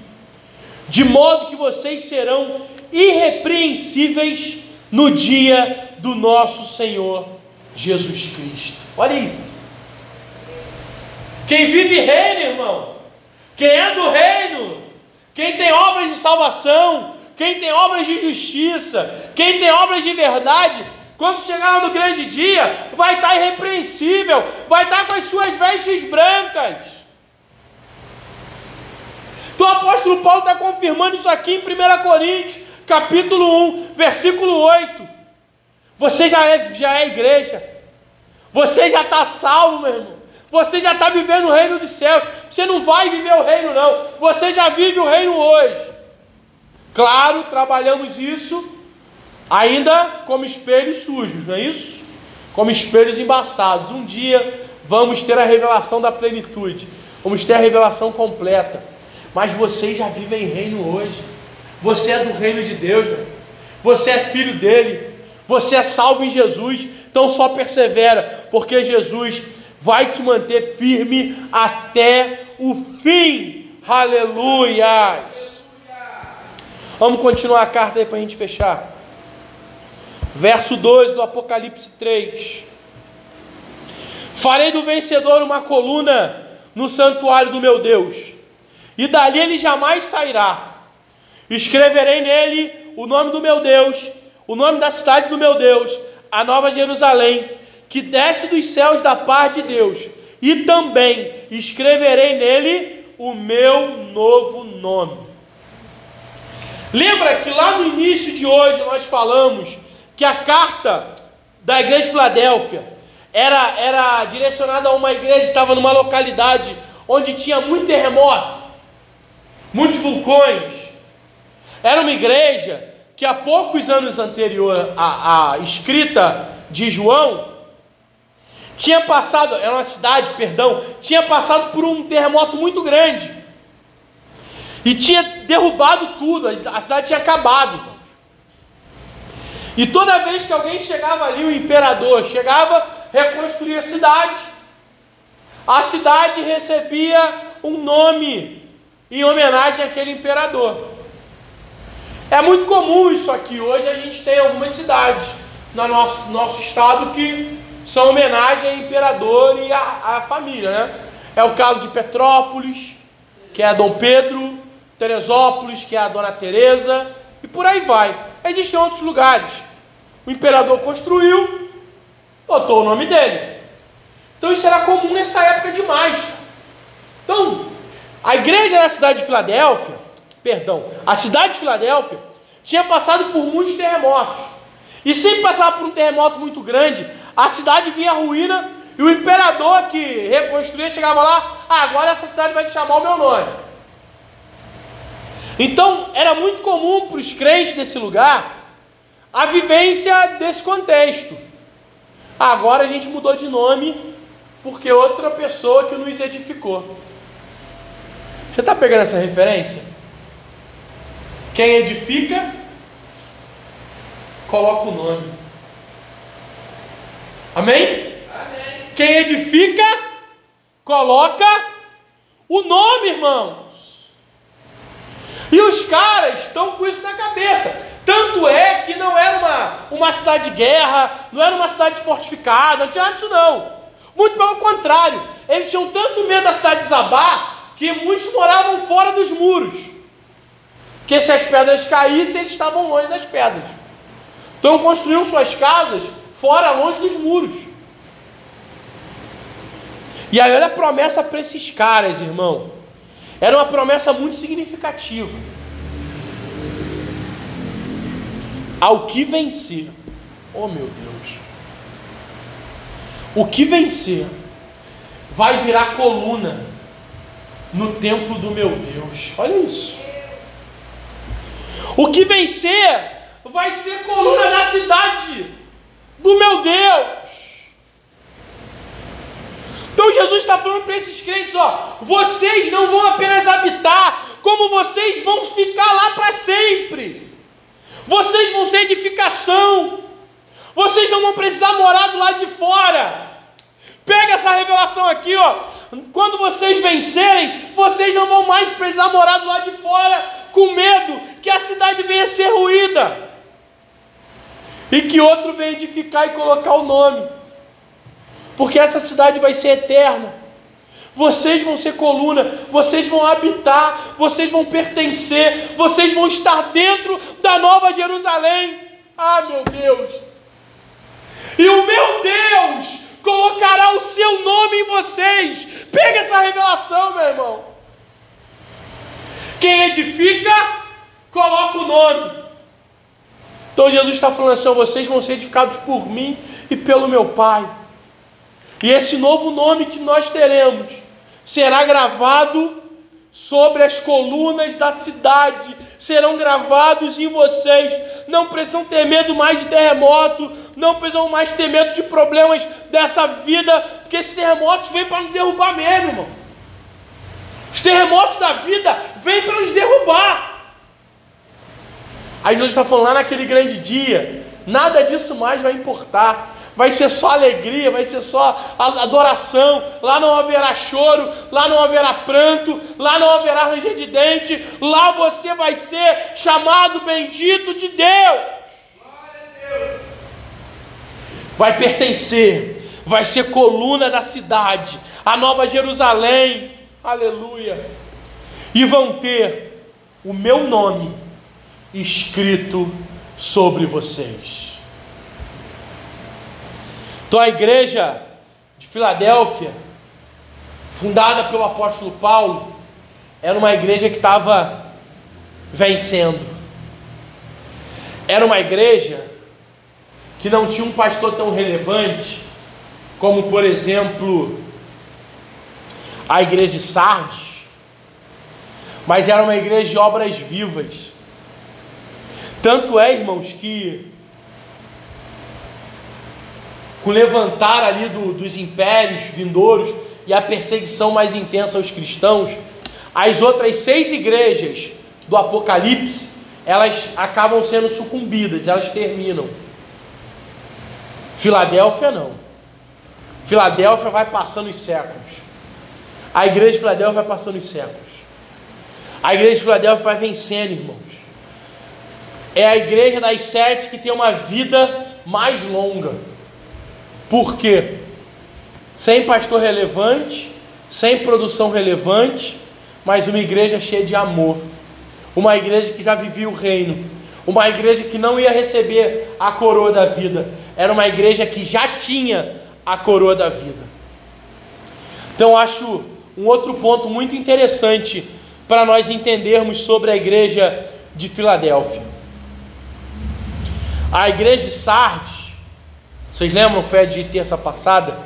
Speaker 1: de modo que vocês serão irrepreensíveis no dia do nosso Senhor Jesus Cristo. Olha isso. Quem vive reino, irmão, quem é do reino, quem tem obras de salvação, quem tem obras de justiça, quem tem obras de verdade, quando chegar no grande dia, vai estar irrepreensível, vai estar com as suas vestes brancas. Então o apóstolo Paulo está confirmando isso aqui em 1 Coríntios, capítulo 1, versículo 8. Você já é, já é igreja, você já está salvo, meu irmão. Você já está vivendo o reino dos céus. Você não vai viver o reino, não. Você já vive o reino hoje. Claro, trabalhamos isso ainda como espelhos sujos, não é isso? Como espelhos embaçados. Um dia vamos ter a revelação da plenitude, vamos ter a revelação completa. Mas vocês já vivem em reino hoje. Você é do reino de Deus, meu. você é filho dele, você é salvo em Jesus. Então só persevera, porque Jesus vai te manter firme até o fim. Aleluias. Vamos continuar a carta aí para a gente fechar. Verso 2 do Apocalipse 3. Farei do vencedor uma coluna no santuário do meu Deus, e dali ele jamais sairá. Escreverei nele o nome do meu Deus, o nome da cidade do meu Deus, a nova Jerusalém, que desce dos céus da parte de Deus, e também escreverei nele o meu novo nome. Lembra que lá no início de hoje nós falamos que a carta da igreja de Filadélfia era, era direcionada a uma igreja que estava numa localidade onde tinha muito terremoto, muitos vulcões. Era uma igreja que há poucos anos anterior à, à escrita de João, tinha passado, era uma cidade, perdão, tinha passado por um terremoto muito grande. E tinha derrubado tudo, a cidade tinha acabado. E toda vez que alguém chegava ali, o imperador chegava, reconstruía a cidade. A cidade recebia um nome em homenagem àquele imperador. É muito comum isso aqui. Hoje a gente tem algumas cidades no nosso, nosso estado que são homenagem ao imperador e à, família, né? É o caso de Petrópolis, que é Dom Pedro, Teresópolis, que é a Dona Teresa, e por aí vai. Existem outros lugares. O imperador construiu, botou o nome dele. Então isso era comum nessa época demais. Então, a igreja da cidade de Filadélfia, perdão, a cidade de Filadélfia tinha passado por muitos terremotos. E sempre passava por um terremoto muito grande, a cidade vinha ruína e o imperador que reconstruía chegava lá, ah, agora essa cidade vai chamar o meu nome. Então era muito comum para os crentes desse lugar a vivência desse contexto. Agora a gente mudou de nome porque outra pessoa que nos edificou. Você está pegando essa referência? Quem edifica, coloca o nome. Amém? Amém? Quem edifica, coloca o nome, irmãos. E os caras estão com isso na cabeça. Tanto é que não era uma, uma cidade de guerra, não era uma cidade fortificada, não tinha nada disso não. Muito pelo contrário, eles tinham tanto medo da cidade desabar que muitos moravam fora dos muros. Porque se as pedras caíssem, eles estavam longe das pedras. Então construíam suas casas fora, longe dos muros. E aí olha a promessa para esses caras, irmão. Era uma promessa muito significativa. Ao que vencer, oh meu Deus, o que vencer vai virar coluna no templo do meu Deus. Olha isso. O que vencer vai ser coluna da cidade do meu Deus. Então Jesus está falando para esses crentes: ó, vocês não vão apenas habitar, como vocês vão ficar lá para sempre. Vocês vão ser edificação. Vocês não vão precisar morar do lado de fora. Pega essa revelação aqui, ó. Quando vocês vencerem, vocês não vão mais precisar morar do lado de fora com medo que a cidade venha a ser ruída e que outro venha edificar e colocar o nome, porque essa cidade vai ser eterna. Vocês vão ser coluna, vocês vão habitar, vocês vão pertencer, vocês vão estar dentro da nova Jerusalém. Ah, meu Deus! E o meu Deus colocará o seu nome em vocês. Pega essa revelação, meu irmão. Quem edifica, coloca o nome. Então Jesus está falando assim: vocês vão ser edificados por mim e pelo meu Pai. E esse novo nome que nós teremos será gravado sobre as colunas da cidade, serão gravados em vocês. Não precisam ter medo mais de terremoto, não precisam mais ter medo de problemas dessa vida, porque esses terremotos vêm para nos derrubar mesmo, irmão. Os terremotos da vida vêm para nos derrubar. Aí Jesus está falando lá naquele grande dia, nada disso mais vai importar. Vai ser só alegria, vai ser só adoração. Lá não haverá choro, lá não haverá pranto, lá não haverá ranger de dente. Lá você vai ser chamado bendito de Deus. Vai pertencer, vai ser coluna da cidade, a nova Jerusalém. Aleluia. E vão ter o meu nome escrito sobre vocês. Então a igreja de Filadélfia, fundada pelo apóstolo Paulo, era uma igreja que estava vencendo. Era uma igreja que não tinha um pastor tão relevante como, por exemplo, a igreja de Sardes, mas era uma igreja de obras vivas tanto é, irmãos, que com o levantar ali do, dos impérios vindouros e a perseguição mais intensa aos cristãos, as outras seis igrejas do Apocalipse elas acabam sendo sucumbidas, elas terminam. Filadélfia não. Filadélfia vai passando os séculos. A igreja de Filadélfia vai passando os séculos. A igreja de Filadélfia vai vencendo, irmãos. é a igreja das sete que tem uma vida mais longa. Por quê? Sem pastor relevante, sem produção relevante, mas uma igreja cheia de amor. Uma igreja que já vivia o reino. Uma igreja que não ia receber a coroa da vida. Era uma igreja que já tinha a coroa da vida. Então acho um outro ponto muito interessante para nós entendermos sobre a igreja de Filadélfia. A igreja de Sardes, vocês lembram, foi a de terça passada?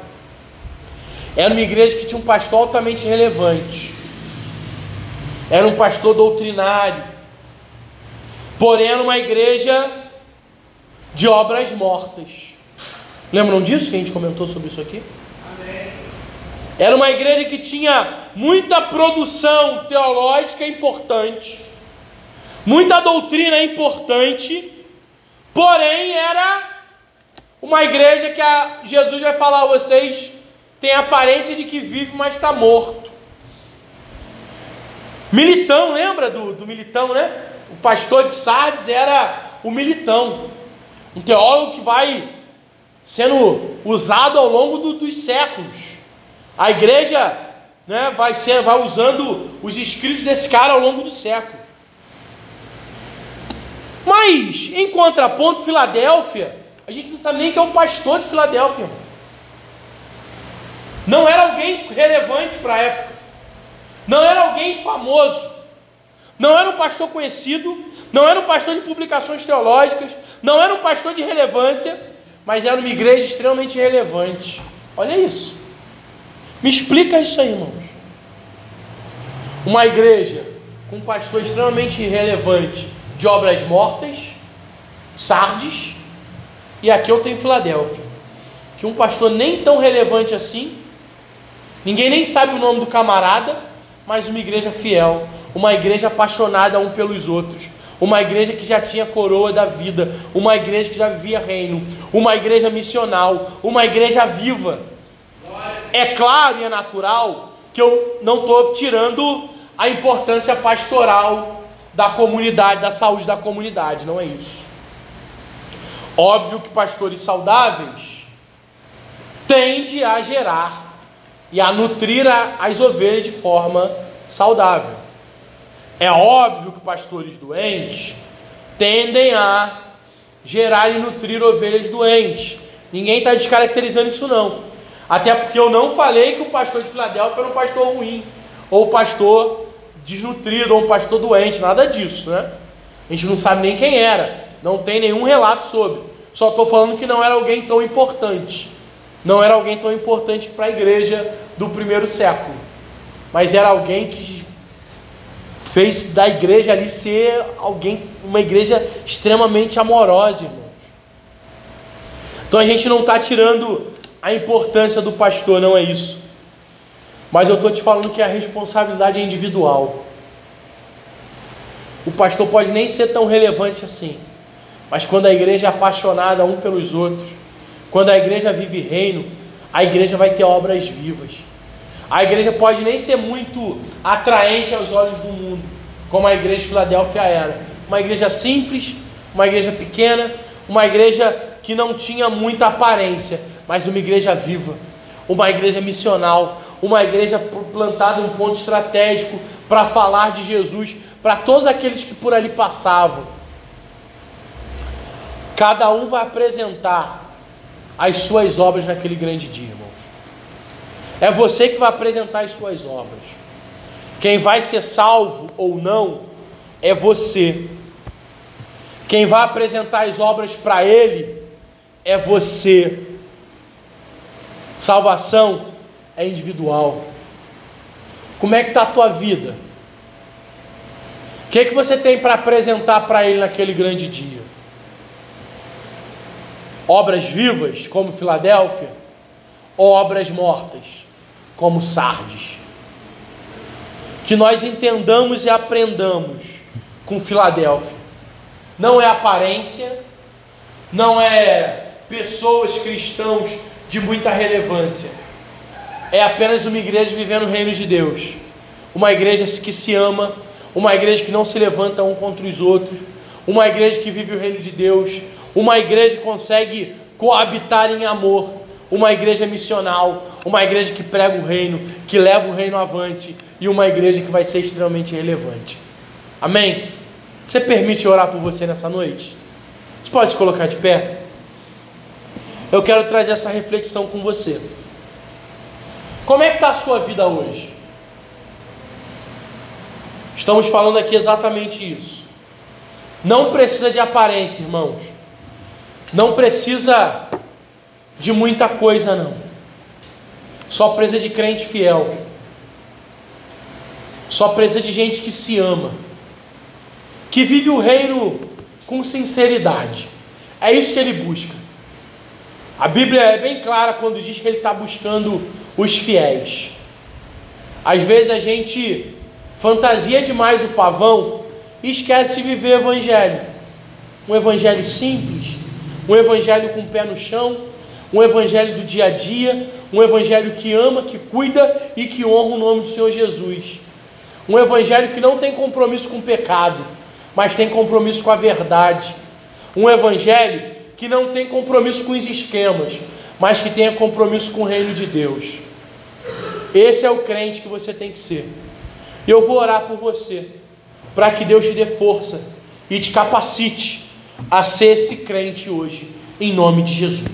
Speaker 1: Era uma igreja que tinha um pastor altamente relevante. Era um pastor doutrinário. Porém, era uma igreja de obras mortas. Lembram disso que a gente comentou sobre isso aqui? Era uma igreja que tinha muita produção teológica importante, muita doutrina importante, porém era uma igreja que a, Jesus vai falar a vocês tem a aparência de que vive, mas está morto. Militão, lembra do, do Militão, né? O pastor de Sardes era o Militão, um teólogo que vai sendo usado ao longo do, dos séculos. A igreja né, vai, ser, vai usando os escritos desse cara ao longo do século. Mas, em contraponto, Filadélfia, a gente não sabe nem quem é o pastor de Filadélfia. Não era alguém relevante para a época. Não era alguém famoso. Não era um pastor conhecido. Não era um pastor de publicações teológicas. Não era um pastor de relevância. Mas era uma igreja extremamente relevante. Olha isso. Me explica isso aí, irmãos. Uma igreja com um pastor extremamente relevante de obras mortas, Sardes, e aqui eu tenho Filadélfia, que um pastor nem tão relevante assim, ninguém nem sabe o nome do camarada, mas uma igreja fiel, uma igreja apaixonada um pelos outros, uma igreja que já tinha coroa da vida, uma igreja que já vivia reino, uma igreja missional, uma igreja viva é claro e é natural que eu não estou tirando a importância pastoral da comunidade, da saúde da comunidade, não é isso. Óbvio que pastores saudáveis tende a gerar e a nutrir as ovelhas de forma saudável. É óbvio que pastores doentes tendem a gerar e nutrir ovelhas doentes. Ninguém está descaracterizando isso não. Até porque eu não falei que o pastor de Filadélfia era um pastor ruim, ou um pastor desnutrido, ou um pastor doente, nada disso, né? A gente não sabe nem quem era, não tem nenhum relato sobre. Só estou falando que não era alguém tão importante. Não era alguém tão importante para a igreja do primeiro século. Mas era alguém que fez da igreja ali ser alguém, uma igreja extremamente amorosa. Então a gente não está tirando a importância do pastor, não é isso. Mas eu estou te falando que a responsabilidade é individual. O pastor pode nem ser tão relevante assim, mas quando a igreja é apaixonada um pelos outros, quando a igreja vive reino, a igreja vai ter obras vivas. A igreja pode nem ser muito atraente aos olhos do mundo, como a igreja de Filadélfia era. Uma igreja simples, uma igreja pequena, uma igreja que não tinha muita aparência, mas uma igreja viva, uma igreja missional, uma igreja plantada em um ponto estratégico para falar de Jesus para todos aqueles que por ali passavam. Cada um vai apresentar as suas obras naquele grande dia, irmãos. É você que vai apresentar as suas obras. Quem vai ser salvo ou não é você. Quem vai apresentar as obras para Ele é você. Salvação é individual. Como é que está a tua vida? O que, é que você tem para apresentar para Ele naquele grande dia? Obras vivas, como Filadélfia, ou obras mortas, como Sardes? Que nós entendamos e aprendamos com Filadélfia. Não é aparência, não é pessoas cristãos de muita relevância. É apenas uma igreja vivendo o reino de Deus. Uma igreja que se ama, uma igreja que não se levanta um contra os outros, uma igreja que vive o reino de Deus, uma igreja consegue coabitar em amor, uma igreja missional, uma igreja que prega o reino, que leva o reino avante e uma igreja que vai ser extremamente relevante. Amém? Você permite orar por você nessa noite? Você pode se colocar de pé? Eu quero trazer essa reflexão com você. Como é que está a sua vida hoje? Estamos falando aqui exatamente isso. Não precisa de aparência, irmãos. Não precisa de muita coisa, não. Só precisa de crente fiel. Só precisa de gente que se ama. Que vive o reino com sinceridade. É isso que ele busca. A Bíblia é bem clara quando diz que ele está buscando os fiéis. Às vezes a gente fantasia demais o pavão e esquece de viver o evangelho. Um evangelho simples, um evangelho com o pé no chão, um evangelho do dia a dia, um evangelho que ama, que cuida e que honra o nome do Senhor Jesus. Um evangelho que não tem compromisso com o pecado, mas tem compromisso com a verdade. Um evangelho que não tem compromisso com os esquemas, mas que tenha compromisso com o reino de Deus. Esse é o crente que você tem que ser. E eu vou orar por você, para que Deus te dê força e te capacite a ser esse crente hoje, em nome de Jesus.